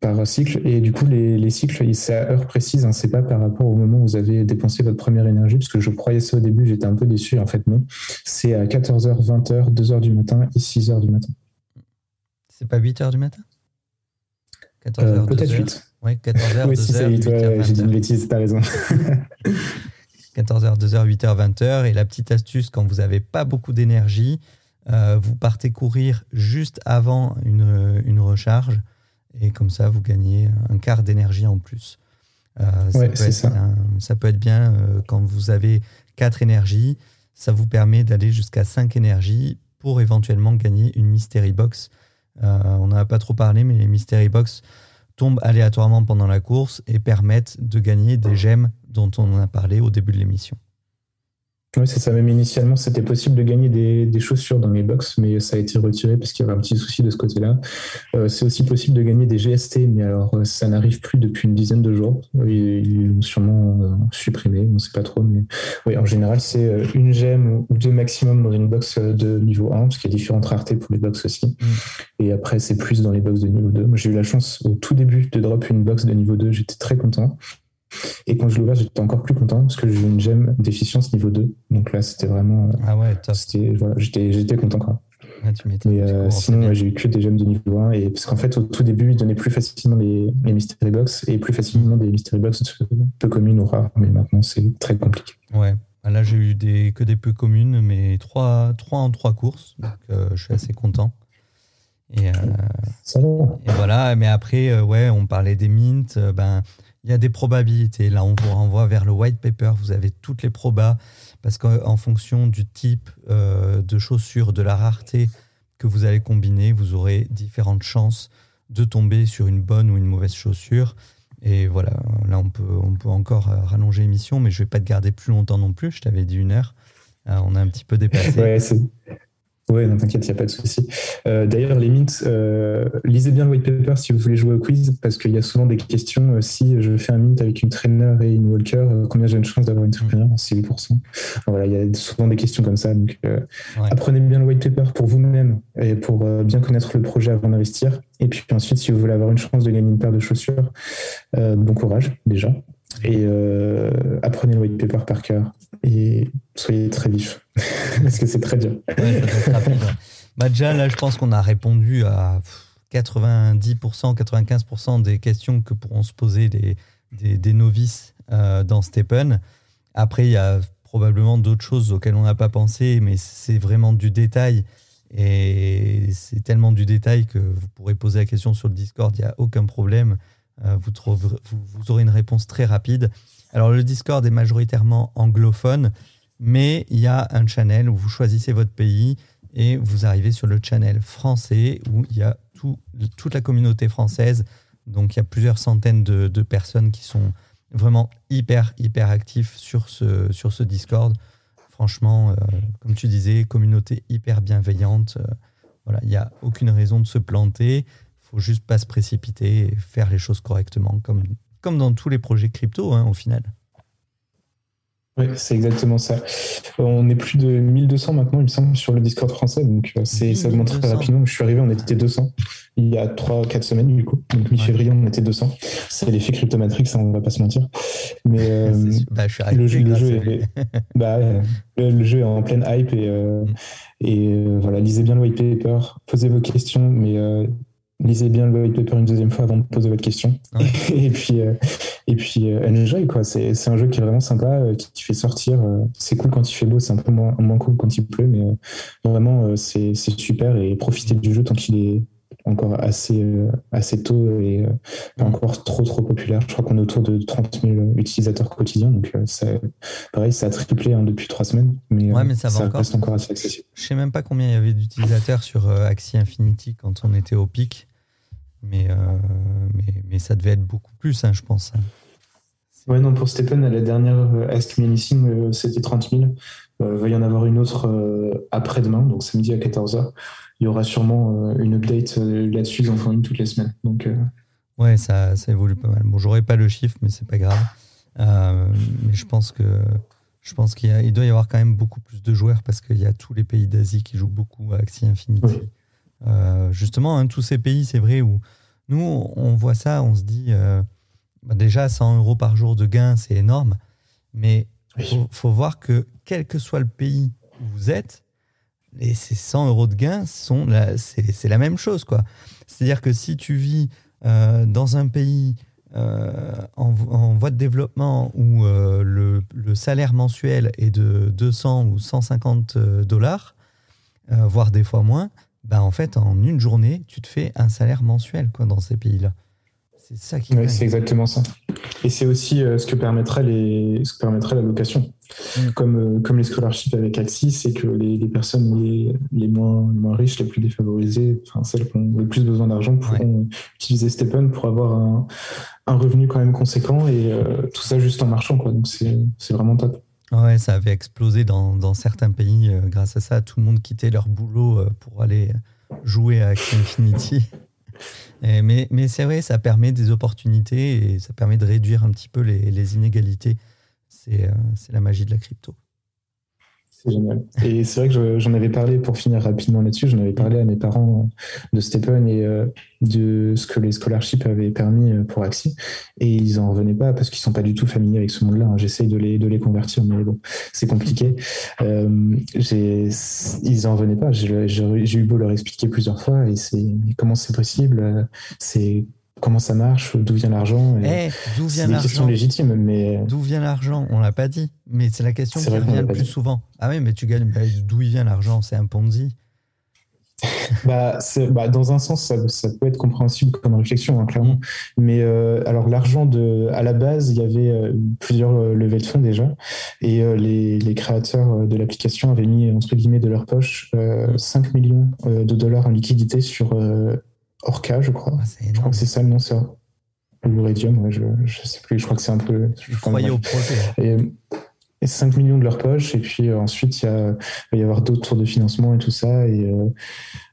par cycle. Et du coup, les, les cycles, c'est à heure précise, hein, c'est pas par rapport au moment où vous avez dépensé votre première énergie, parce que je croyais ça au début, j'étais un peu déçu, en fait, non. C'est à 14h, 20h, 2h du matin et 6h du matin. C'est pas 8h du matin? 14h, euh, Peut-être 8. Oui, 14h, oui, 2h, si 8, 8h, ouais, J'ai dit une bêtise, t'as raison. 14h, 2h, 8h, 20h. Et la petite astuce, quand vous n'avez pas beaucoup d'énergie, euh, vous partez courir juste avant une, une recharge et comme ça, vous gagnez un quart d'énergie en plus. Euh, ça, peut ça. ça, peut être bien euh, quand vous avez quatre énergies, ça vous permet d'aller jusqu'à 5 énergies pour éventuellement gagner une Mystery Box. Euh, on n'en a pas trop parlé, mais les Mystery Box tombent aléatoirement pendant la course et permettent de gagner des gemmes dont on en a parlé au début de l'émission. Oui, c'est ça. Même initialement, c'était possible de gagner des, chaussures dans mes box, mais ça a été retiré parce qu'il y avait un petit souci de ce côté-là. Euh, c'est aussi possible de gagner des GST, mais alors euh, ça n'arrive plus depuis une dizaine de jours. Ils l'ont sûrement euh, supprimé, on ne sait pas trop. Mais oui, en général, c'est une gemme ou deux maximum dans une box de niveau 1, parce qu'il y a différentes raretés pour les box aussi. Mm. Et après, c'est plus dans les box de niveau 2. Moi, j'ai eu la chance au tout début de drop une box de niveau 2, j'étais très content. Et quand je l'ai ouvert, j'étais encore plus content parce que j'ai une gemme d'efficience niveau 2. Donc là, c'était vraiment. Euh, ah ouais, Voilà, j'étais content quand même. mais euh, sinon, j'ai eu que des gemmes de niveau 1. Et, parce qu'en fait, au tout début, ils donnaient plus facilement les, les Mystery Box et plus facilement des Mystery Box peu communes ou rares. Mais maintenant, c'est très compliqué. Ouais. Bah là, j'ai eu des, que des peu communes, mais 3, 3 en 3 courses. Donc, euh, je suis assez content. Et, va. et, voilà, mais après, ouais, on parlait des mints. ben, il y a des probabilités. Là, on vous renvoie vers le white paper. Vous avez toutes les probas parce qu'en fonction du type euh, de chaussure, de la rareté que vous allez combiner, vous aurez différentes chances de tomber sur une bonne ou une mauvaise chaussure. Et voilà, là, on peut, on peut encore euh, rallonger l'émission, mais je ne vais pas te garder plus longtemps non plus. Je t'avais dit une heure. Euh, on a un petit peu dépassé. Oui, non, t'inquiète, il n'y a pas de souci. Euh, d'ailleurs, les mints, euh, lisez bien le white paper si vous voulez jouer au quiz, parce qu'il y a souvent des questions. Euh, si je fais un mint avec une trainer et une walker, combien j'ai une chance d'avoir une trainer C'est 8%. voilà, il y a souvent des questions comme ça. Donc, apprenez bien le white paper pour vous-même et pour bien connaître le projet avant d'investir. Et puis ensuite, si vous voulez avoir une chance de gagner une paire de chaussures, bon courage déjà. Et apprenez le white paper par cœur et soyez très vif parce que c'est très dur. bah déjà, là, je pense qu'on a répondu à 90%, 95% des questions que pourront se poser des, des, novices euh, dans Stepen. Après, il y a probablement d'autres choses auxquelles on n'a pas pensé, mais c'est vraiment du détail. Et c'est tellement du détail que vous pourrez poser la question sur le Discord, il n'y a aucun problème. Euh, vous, aurez une réponse très rapide. Alors, le Discord est majoritairement anglophone, mais il y a un channel où vous choisissez votre pays et vous arrivez sur le channel français où il y a tout, toute la communauté française. Donc il y a plusieurs centaines de, personnes qui sont vraiment hyper, hyper actifs sur ce, sur ce Discord. Franchement, euh, comme tu disais, communauté hyper bienveillante. Euh, voilà, il n'y a aucune raison de se planter. Faut juste pas se précipiter et faire les choses correctement, comme, comme dans tous les projets crypto hein, au final. Oui, c'est exactement ça. On est plus de 1200 maintenant, il me semble, sur le Discord français. Donc, euh, c'est, ça augmente très rapidement. Je suis arrivé, on était 200 il y a 3-4 semaines, du coup. Donc, mi-février, on était 200. C'est l'effet Cryptomatrix, hein, on va pas se mentir. Mais euh, bah, je suis le, jeu, le, jeu est, bah, le, jeu est en pleine hype et, euh, et voilà, lisez bien le white paper, posez vos questions, mais lisez bien le white paper une deuxième fois avant de poser votre question. et puis, euh, et puis euh, enjoy, quoi. C'est, c'est un jeu qui est vraiment sympa, euh, qui, fait sortir. c'est cool quand il fait beau, c'est un peu moins, moins cool quand il pleut, mais vraiment, c'est, c'est super et profitez du jeu tant qu'il est encore assez, assez tôt et pas encore trop trop populaire. Je crois qu'on est autour de 30 000 utilisateurs quotidiens. Donc, ça, pareil, ça a triplé hein, depuis trois semaines. Mais, ouais, mais ça, va encore. reste encore assez accessible. Je sais même pas combien il y avait d'utilisateurs sur Axie Infinity quand on était au pic. Mais, euh, mais, mais, ça devait être beaucoup plus, hein, je pense. Hein. Ouais, non, pour Stephen, à la dernière Ask Me Anything, c'était 30 000. Il va y en avoir une autre après-demain, donc samedi à 14h. Il y aura sûrement une update là-dessus, ils en font une toutes les semaines. Donc, Ouais, ça, ça évolue pas mal. Bon, j'aurais pas le chiffre, mais c'est pas grave. mais je pense que je pense qu'il doit y avoir quand même beaucoup plus de joueurs parce qu'il y a tous les pays d'Asie qui jouent beaucoup à Axie Infinity. Euh, justement, hein, tous ces pays, c'est vrai, où nous, on voit ça, on se dit, euh, bah, déjà, 100 euros par jour de gain, c'est énorme, mais il faut, voir que quel que soit le pays où vous êtes, et ces 100 euros de gain, c'est la même chose. quoi. C'est-à-dire que si tu vis euh, dans un pays en, voie de développement où le, salaire mensuel est de 200 ou 150 euh, dollars, voire des fois moins, ben en fait, en une journée, tu te fais un salaire mensuel quoi, dans ces pays-là. C'est ça qui. c'est exactement ça. Et c'est aussi euh, ce que permettrait les, ce que permettrait la location. Mm. Comme, euh, comme les scholarships avec Axis, c'est que les, les personnes les, les, moins, les moins riches, les plus défavorisées, enfin celles qui ont le plus besoin d'argent, pourront utiliser Stephen pour avoir un, un, revenu quand même conséquent et euh, tout ça juste en marchant. Quoi. Donc c'est vraiment top. Ouais, ça avait explosé dans, dans certains pays. grâce à ça, tout le monde quittait leur boulot pour aller jouer à Axie Infinity mais, mais c'est vrai, ça permet des opportunités et ça permet de réduire un petit peu les, les inégalités. C'est euh, la magie de la crypto. C'est génial. Et c'est vrai que j'en avais parlé, pour finir rapidement là-dessus, j'en avais parlé à mes parents de Stephen et euh, de ce que les scholarships avaient permis euh, pour Axie. Et ils n'en revenaient pas parce qu'ils sont pas du tout familiers avec ce monde-là. Hein. J'essaye de les, de les convertir, mais bon, c'est compliqué. Euh, ils n'en revenaient pas. J'ai eu beau leur expliquer plusieurs fois et c'est comment c'est possible comment ça marche, d'où vient l'argent. Eh, d'où vient l'argent C'est question légitime, mais. D'où vient l'argent On l'a pas dit, mais c'est la question qui revient le plus souvent. Ah oui, mais tu gagnes. Bah, d'où il vient l'argent C'est un Ponzi. bah, bah, dans un sens, ça, ça, peut être compréhensible comme réflexion, hein, clairement. Mm. Mais euh, alors, l'argent de, à la base, il y avait euh, plusieurs euh, levées de fonds déjà, et les, les, créateurs de l'application avaient mis entre guillemets de leur poche 5 millions de dollars en liquidité sur Orca, je crois. Ah, je crois que c'est ça le nom, c'est L'Uridium, je, je sais plus, je crois que c'est un peu. Je croyais au projet. Et, et 5 millions de leur poche, et puis euh, ensuite il, y a, il va y avoir d'autres tours de financement et tout ça. Et euh,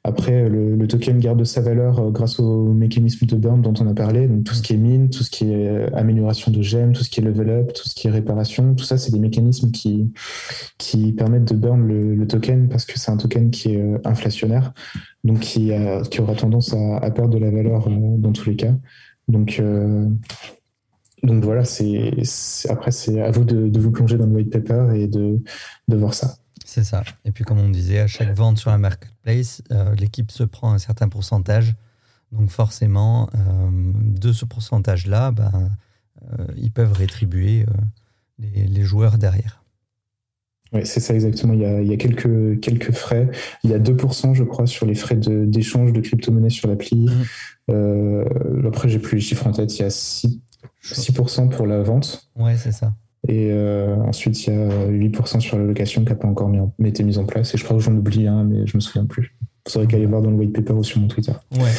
après, le, token garde sa valeur euh, grâce au mécanisme de burn dont on a parlé. Donc tout ce qui est mine, tout ce qui est amélioration de gemmes, tout ce qui est level up, tout ce qui est réparation, tout ça, c'est des mécanismes qui, qui permettent de burn le, token parce que c'est un token qui est inflationnaire, donc qui, qui aura tendance à, à, perdre de la valeur dans tous les cas. Donc donc voilà, c'est après c'est à vous de, vous plonger dans le white paper et de, de voir ça. C'est ça. Et puis comme on disait, à chaque vente sur un marketplace, euh, l'équipe se prend un certain pourcentage. Donc forcément, euh, de ce pourcentage-là, ben, euh, ils peuvent rétribuer les, les, joueurs derrière. Oui, c'est ça exactement. Il y, a, il y a, quelques, quelques frais. Il y a 2%, je crois, sur les frais d'échange de, crypto-monnaies sur l'appli. Mmh. après, j'ai plus les chiffres en tête. Il y a 6 6% pour la vente. Ouais, c'est ça. Et euh, ensuite, il y a 8% sur la location qui n'a pas encore mis été mise en place. Et je crois que j'en oublie un, mais je me souviens plus. Vous saurez qu'à aller voir dans le white paper ou sur mon Twitter. Ouais.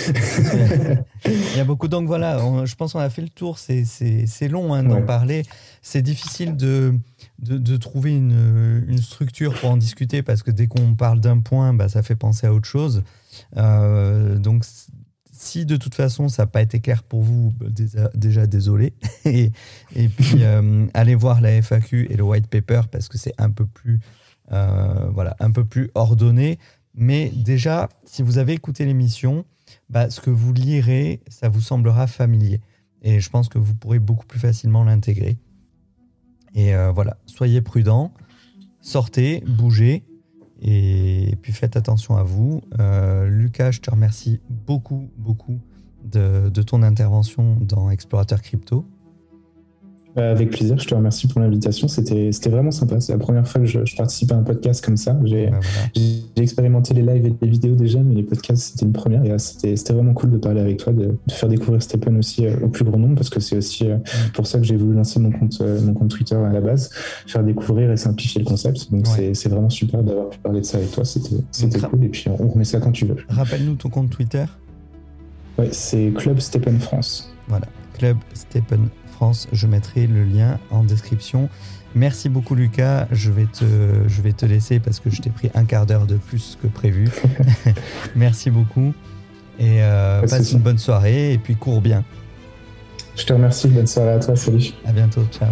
il y a beaucoup. Donc voilà, je pense qu'on a fait le tour. C'est long hein, d'en parler. C'est difficile de, de, trouver une, une, structure pour en discuter parce que dès qu'on parle d'un point, bah, ça fait penser à autre chose. Euh, donc si de toute façon ça n'a pas été clair pour vous, déjà, désolé. et, puis euh, allez voir la FAQ et le white paper parce que c'est un peu plus euh, voilà un peu plus ordonné. Mais déjà, si vous avez écouté l'émission, bah, ce que vous lirez, ça vous semblera familier. Et je pense que vous pourrez beaucoup plus facilement l'intégrer. Et euh, voilà, soyez prudents, sortez, bougez. Et puis faites attention à vous. Euh, Lucas, je te remercie beaucoup, beaucoup de, de ton intervention dans Explorateur Crypto. Euh, avec plaisir, je te remercie pour l'invitation. C'était vraiment sympa. C'est la première fois que je, participe à un podcast comme ça. J'ai expérimenté les lives et les vidéos déjà, mais les podcasts, c'était une première. Et c'était vraiment cool de parler avec toi, de, faire découvrir Stephen aussi euh, au plus grand nombre, parce que c'est aussi euh, pour ça que j'ai voulu lancer mon compte, mon compte Twitter à la base, faire découvrir et simplifier le concept. Donc c'est vraiment super d'avoir pu parler de ça avec toi. C'était cool. Et puis on remet ça quand tu veux. Rappelle-nous ton compte Twitter. Ouais, c'est Club Stephen France. Voilà, Club Stephen France. Je mettrai le lien en description. Merci beaucoup Lucas. Je vais te, je vais te laisser parce que je t'ai pris un quart d'heure de plus que prévu. Merci beaucoup. Et euh, passe une bonne soirée et puis cours bien. Je te remercie. Bonne soirée à toi. Salut. À bientôt. Ciao.